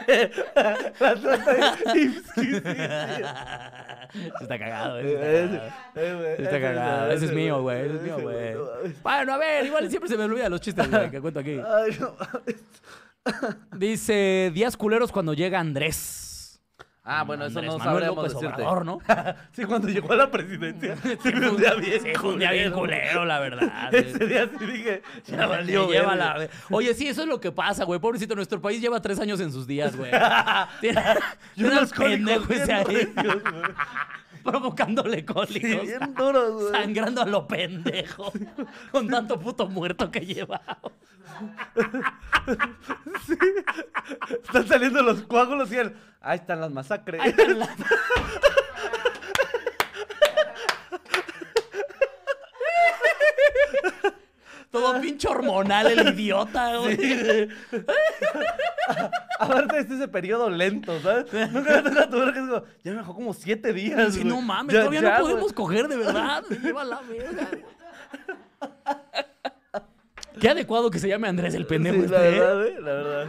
La Inquisición. Sí Está cagado, Está cagado. güey, Sí Está cagado. Ese es mío, güey. Ese es mío, güey. Bueno, a ver, igual siempre se me olvidan los chistes, güey, que cuento aquí. Dice, días culeros cuando llega Andrés. Ah, bueno, eso Andrés no Manuel sabríamos López decirte. Obrador, ¿no? Sí, cuando llegó a la presidencia. Sí, fue un día bien Sí, un día bien culero, la verdad. Ese día sí dije, ya valió, lleva la- Oye, sí, eso es lo que pasa, güey. Pobrecito, nuestro país lleva tres años en sus días, güey. Tiene Yo al pendejo ese ahí. provocándole Sí, cólicos. bien duros, güey. Sangrando a lo pendejo. Con tanto puto muerto que lleva. Están saliendo los coágulos y él. Ahí están las masacres. Ahí están las- Todo pinche hormonal el idiota, güey. Aparte es ese periodo lento, ¿sabes? Nunca me toca tu verga, es como, ya me dejó como siete días, Sí, güey. no mames, Ya- todavía ya, no güey. podemos coger de verdad. Me lleva la verga. Qué adecuado que se llame Andrés el pendejo Sí, la este, ¿eh? verdad, güey, la verdad.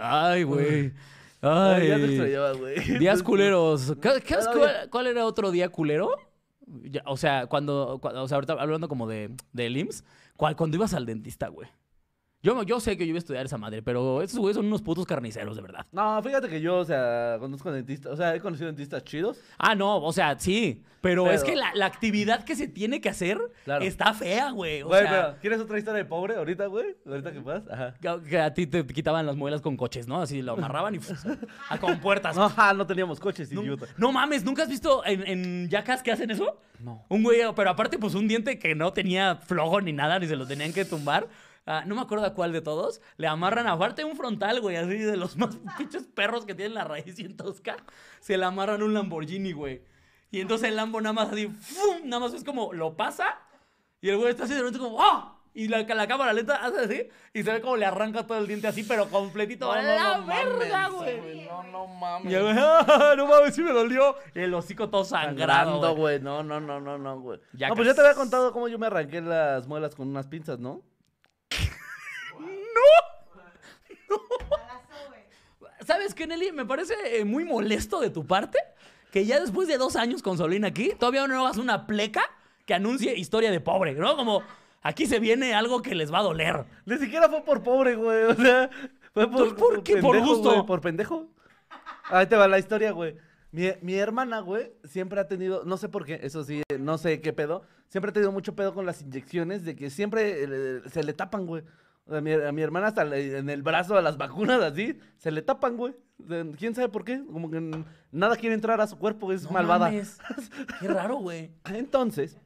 Ay, güey. Ay, ya te extrañaba, güey. Días culeros. ¿Qué- qué- Bueno, cuál, cuál era otro día culero? Ya, o sea, cuando, cua- O sea, ahorita hablando como de, de IMSS, ¿cuál- cuando ibas al dentista, güey. Yo, yo sé que yo iba a estudiar esa madre, pero esos güeyes son unos putos carniceros, de verdad. No, fíjate que yo, o sea, conozco dentistas, o sea, he conocido dentistas chidos. Ah, no, o sea, sí. Pero, Pero- es que la, la actividad que se tiene que hacer Claro. está fea, güey. O Güey, sea, pero, ¿quieres otra historia de pobre ahorita, güey? Ahorita que puedas. Ajá. que- que a ti te quitaban las muelas con coches, ¿no? Así lo amarraban y pues, a con puertas. No, no teníamos coches, No, idiota. no mames, ¿nunca has visto en, en Jackass que hacen eso? No. Un güey, pero aparte, pues un diente que no tenía flojo ni nada, ni se lo tenían que tumbar. Ah, no me acuerdo a cuál de todos. Le amarran aparte un frontal, güey, así de los más pinches perros que tienen la raíz bien tosca. Se le amarran un Lamborghini, güey. Y entonces el Lambo nada más así, ¡fum! Nada más es como, lo pasa. Y el güey está así de repente como, ¡ah! Y la, la cámara lenta hace así. Y se ve como le arranca todo el diente así, pero completito. ¡A la verga, güey! No, no mames. Y el güey, ¡ah! No mames, sí me dolió. Y el hocico todo Sangrando, güey. No, no, no, no, no, güey. No, pues ya te había contado cómo yo me arranqué las muelas con unas pinzas, ¿no? Balazo, güey. ¿Sabes qué, Nelly? Me parece eh, muy molesto de tu parte que ya después de dos años con Solín aquí, todavía no hagas una pleca que anuncie historia de pobre, ¿no? Como aquí se viene algo que les va a doler. Ni siquiera fue por pobre, güey. O sea, fue por. Entonces, ¿por qué? ¿Por gusto? güey, por pendejo. Ahí te va la historia, güey. Mi, mi hermana, güey, siempre ha tenido, no sé por qué, eso sí, no sé qué pedo, siempre ha tenido mucho pedo con las inyecciones de que siempre eh, se le tapan, güey. O sea, mi, a mi hermana hasta le- en el brazo a las vacunas así, se le tapan, güey. ¿Quién sabe por qué? Como que n- nada quiere entrar a su cuerpo, es No malvada. mames. Qué raro, güey. Entonces,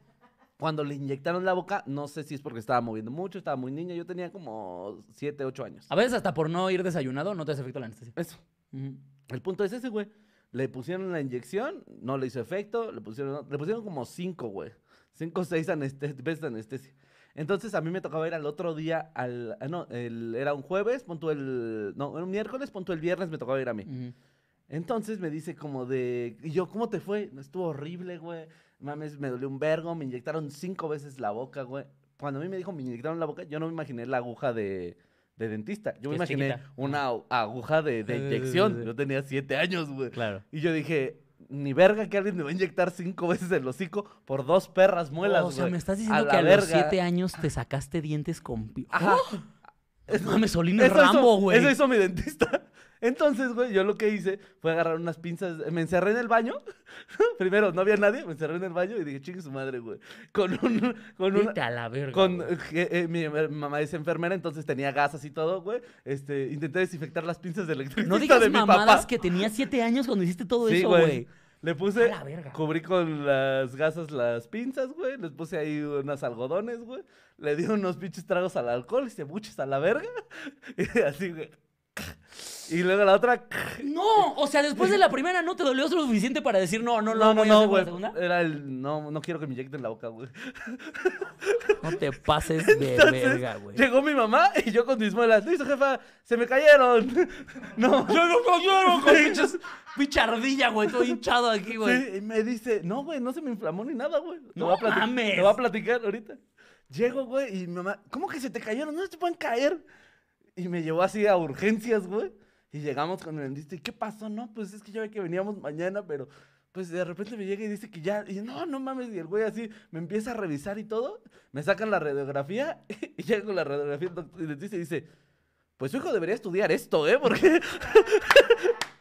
cuando le inyectaron la boca, no sé si es porque estaba moviendo mucho, estaba muy niña, yo tenía como 7, 8 años. A veces hasta por no ir desayunado no te hace efecto la anestesia. Eso. Ujú. El punto es ese, güey. Le pusieron la inyección, no le hizo efecto, le pusieron, le pusieron como 5, güey. 5 o 6 veces de anestesia. Entonces a mí me tocaba ir al otro día, al, ah, no, el- era un jueves, punto el, no, era un miércoles, punto el viernes me tocaba ir a mí. Entonces me dice como de, y yo, ¿cómo te fue? Estuvo horrible, güey. Mames, me dolió un vergo, me inyectaron cinco veces la boca, güey. Cuando a mí me dijo me inyectaron la boca, yo no me imaginé la aguja de, de dentista. Yo me imaginé chiquita. una aguja de, de inyección. Yo tenía siete años, güey. Claro. Y yo dije, ni verga que alguien me va a inyectar cinco veces el hocico por dos perras muelas, o sea, güey. me estás diciendo que a los siete años te sacaste dientes con... pi- Ajá. ¡Oh! Mames, hizo- Rambo, güey. Eso hizo mi dentista. Entonces, güey, yo lo que hice fue agarrar unas pinzas. Me encerré en el baño. Primero, no había nadie. Me encerré en el baño y dije, chingue su madre, güey. Con un. Con una. Vete a la verga. Con, güey. eh, eh, mi eh, mamá es enfermera, entonces tenía gasas y todo, güey. Este, intenté desinfectar las pinzas de electricista No digas de mi mamadas papá. que tenía siete años cuando hiciste todo Sí, eso, güey. güey. Le puse, A la verga. cubrí con las gasas las pinzas, güey. Les puse ahí unas algodones, güey. Le di unos pinches tragos al alcohol y se buches a la verga. Y así, güey. Y luego la otra. No, o sea, después de la primera no te dolió lo suficiente para decir no, no, No, lo no, voy a hacer no, con güey. la segunda. Era el. No, no quiero que me inyecten la boca, güey. No te pases de Entonces, verga, güey. Llegó mi mamá y yo con mis muelas. Listo, jefa, se me cayeron. No. ¡Se me cayeron con pinches pinche ardilla, güey, todo hinchado aquí, güey. Sí, y me dice, no, güey, no se me inflamó ni nada, güey. Te No voy a mames. Te voy a platicar ahorita. Llego, güey, y mi mamá, ¿cómo que se te cayeron? No se te pueden caer. Y me llevó así a urgencias, güey. Y llegamos con el dentista. ¿Y qué pasó? No, pues es que yo ve que veníamos mañana, pero pues de repente me llega y dice que ya. Y no, no mames. Y el güey así me empieza a revisar y todo. Me sacan la radiografía. Y llega con la radiografía y dentista y dice, pues su hijo debería estudiar esto, ¿eh? Porque.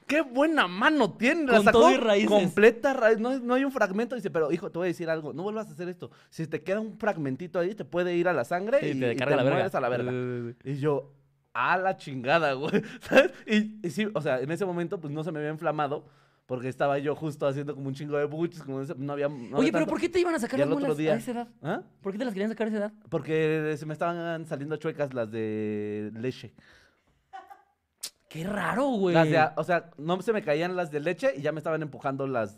¡Qué buena mano tiene! La Con sacó todo y raíces. completa raíz. No, no hay un fragmento. Dice, pero hijo, te voy a decir algo. No vuelvas a hacer esto. Si te queda un fragmentito ahí, te puede ir a la sangre Sí, y, te y carga la verga. a la verga. Y yo, a la chingada, güey. ¿Sabes? Y, y sí, o sea, en ese momento, pues no se me había inflamado. Porque estaba yo justo haciendo como un chingo de buches, como ese- no había. no Oye, había pero tanto. ¿por qué te iban a sacar Y las muelas día- a esa edad? ¿Ah? ¿Por qué te las querían sacar a esa edad? Porque se me estaban saliendo chuecas las de leche. Qué raro, güey. Las de, o sea, no se me caían las de leche y ya me estaban empujando las.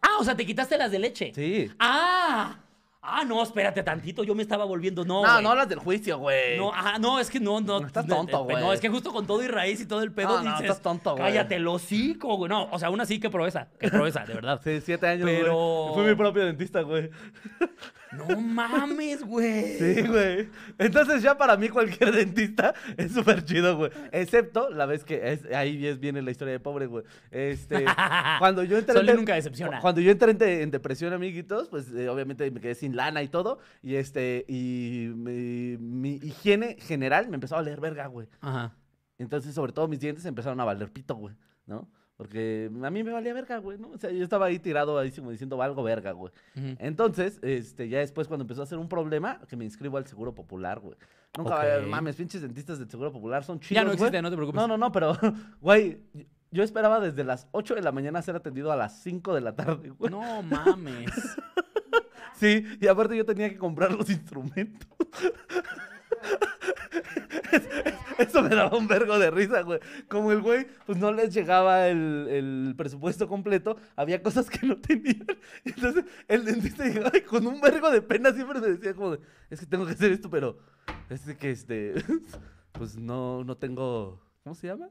Ah, o sea, te quitaste las de leche. Sí. Ah. Ah, no, espérate tantito, yo me estaba volviendo, no, No, no, las del juicio, güey. No, ah, no, es que no, no. No, estás tonto, eh, güey. No, es que justo con todo y raíz y todo el pedo No, no, dices. estás tonto, güey. Cállate el hocico, güey. No, o sea, aún así, qué proeza. Qué proeza, de verdad. Sí, siete años. Pero- Fui mi propio dentista, güey. No mames, güey. Sí, güey. Entonces ya para mí cualquier dentista es súper chido, güey. Excepto la vez que es, ahí es, viene la historia de pobre, güey. Este, cuando yo entré Soli de- nunca decepciona. Cuando yo entré en depresión, amiguitos, pues eh, obviamente me quedé sin lana y todo. Y este, y mi, mi higiene general me empezó a valer verga, güey. Ajá. Entonces, sobre todo mis dientes empezaron a valer pito, güey, ¿no? Porque a mí me valía verga, güey, ¿no? O sea, yo estaba ahí tirado ahí como diciendo, valgo verga, güey. Entonces, este, ya después cuando empezó a ser un problema, que me inscribo al Seguro Popular, güey. Nunca, Ok. mames, pinches dentistas del Seguro Popular son chidos, Ya no güey. existe, no te preocupes. No, no, no, pero, güey, yo esperaba desde las 8 de la mañana ser atendido a las 5 de la tarde, güey. No mames. Sí, y aparte yo tenía que comprar los instrumentos. Es- es- Eso me daba un vergo de risa, güey. Como el güey, pues no les llegaba el, el presupuesto completo, había cosas que no tenían. Entonces el dentista llegaba con un vergo de pena siempre me decía como, es que tengo que hacer esto, pero es que este, pues no, no tengo, ¿cómo se llama?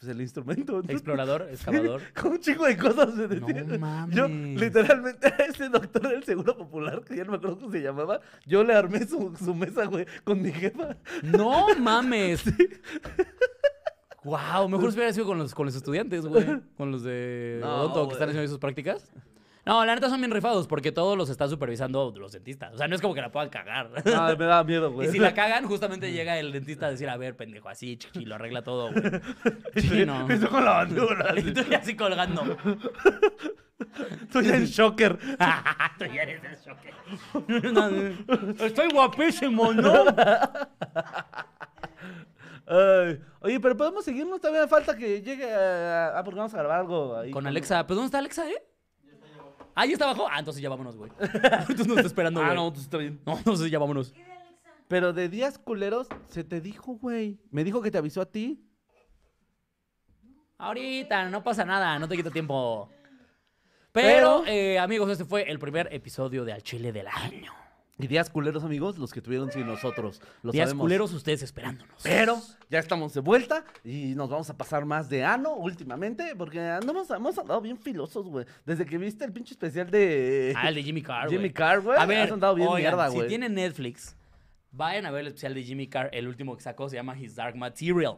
Pues el instrumento. Entonces, Explorador, excavador. Con un chingo de cosas me No decía. Yo, mames. literalmente, a ese doctor del Seguro Popular, que ya no me acuerdo cómo se llamaba, yo le armé su, su mesa, güey, con mi jefa. No mames. Wow, mejor si hubiera sido con los, con los estudiantes, güey. Con los de No, odonto que están haciendo ahí sus prácticas. No, la neta son bien rifados porque todos los están supervisando los dentistas. O sea, no es como que la puedan cagar. No, me daba miedo, Y güey. si la cagan, justamente llega el dentista a decir, a ver, pendejo, así, chiqui, lo arregla todo, güey. Sí, no. estoy con la bandura. Y tú ya así colgando. Estoy en shocker. Tú ya eres el no. Estoy guapísimo, ¿no? Ay, oye, pero podemos seguirnos. Todavía falta que llegue a. Ah, porque vamos a grabar algo ahí. Con Alexa. ¿Pero dónde está Alexa, eh? Ah, ya está abajo. Ah, entonces ya vámonos, güey. Entonces nos está esperando, güey. Ah, no, pues está bien. No, entonces ya vámonos. Pero de días culeros, se te dijo, güey. Me dijo que te avisó a ti. Ahorita, no pasa nada, no te quito tiempo. Pero, Pero- eh, amigos, este fue el primer episodio de Al Chile del Año. Y días culeros, amigos, los que tuvieron sin nosotros. Lo Días sabemos. culeros ustedes esperándonos. Pero ya estamos de vuelta y nos vamos a pasar más de ano últimamente porque andamos, hemos andado bien filosos, güey. Desde que viste el pinche especial de Ah, el de Jimmy Carr, Jimmy güey. Carr, güey. A ver, has andado bien oigan, mierda, si güey. tienen Netflix, vayan a ver el especial de Jimmy Carr, el último que sacó, se llama His Dark Material.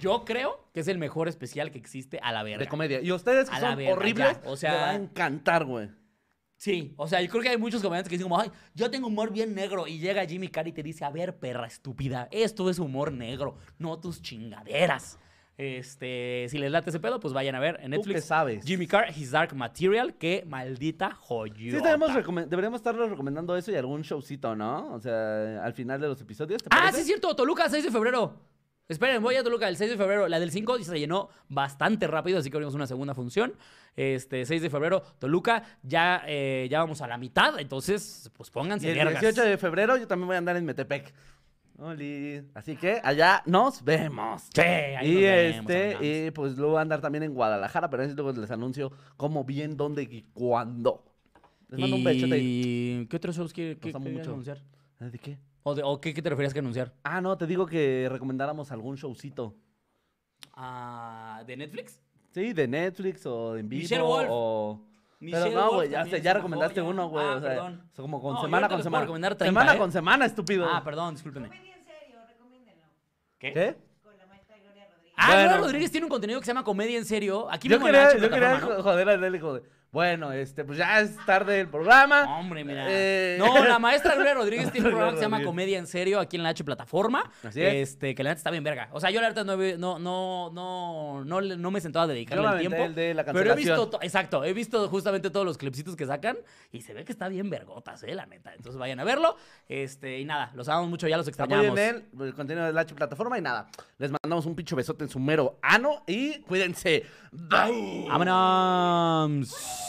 Yo creo que es el mejor especial que existe a la verga. De comedia. Y ustedes que A la son verga, horribles, ya, o sea- les va a encantar, güey. Sí, o sea, yo creo que hay muchos comediantes que dicen como, ay, yo tengo humor bien negro. Y llega Jimmy Carr y te dice, a ver, perra estúpida, esto es humor negro, no tus chingaderas. Este, si les late ese pedo, pues vayan a ver en ¿Tú Netflix. qué sabes? Jimmy Carr, His Dark Material, qué maldita joyota. Sí, recome- deberíamos estarles recomendando eso y algún showcito, ¿no? O sea, al final de los episodios. ¿te Ah, sí es cierto, Toluca, 6 de febrero. Esperen, voy a Toluca el 6 de febrero. La del 5 se llenó bastante rápido, así que abrimos una segunda función. Este, 6 de febrero, Toluca, ya, eh, ya vamos a la mitad, entonces, pues Y pónganse el vergas. 18 de febrero yo también voy a andar en Metepec. Oli. Así que allá nos vemos. Sí, ahí y nos vemos, este, y pues luego voy a andar también en Guadalajara, pero luego les anuncio cómo, bien, dónde y cuándo. Les mando un bechote. ¿Y qué otros shows quiere que, mucho. anunciar? ¿De qué? ¿O, de- o qué, qué te referías que anunciar? Ah, no, te digo que recomendáramos algún showcito. Ah, ¿De Netflix? Sí, de Netflix o de en vivo Michelle Wolf. o... Michelle Pero no, güey, ya, recomendaste joya. uno, güey. Ah, o sea, perdón. o sea, como con No, semana con semana. recomendar 30, semana ¿eh? con semana, estúpido. Ah, perdón, discúlpeme. Comedia en serio, recomiéndenlo. ¿Qué? Con la maestra Gloria Rodríguez. Ah, Bueno. Gloria Rodríguez tiene un contenido que se llama Comedia en Serio. Aquí Yo quería, yo quería joder a Nelly, joder. Bueno, este, pues ya es tarde el programa. Hombre, mira. Eh, No, la maestra Gloria Rodríguez tiene un programa que se llama. Comedia en Serio aquí en la H Plataforma. Así es. Este, que la neta está bien verga. O sea, yo la neta no, he- no, no, no, no, me he sentado a dedicarle Yo el tiempo. el de la pero he visto, to- exacto, he visto justamente todos los clipsitos que sacan y se ve que está bien vergotas, eh, la neta. Entonces vayan a verlo. Este, y nada, los amamos mucho, ya los extrañamos. Apoyen el, el contenido de la H plataforma y nada. Les mandamos un pincho besote en su mero ano y cuídense. Bye. ¡Vámonos!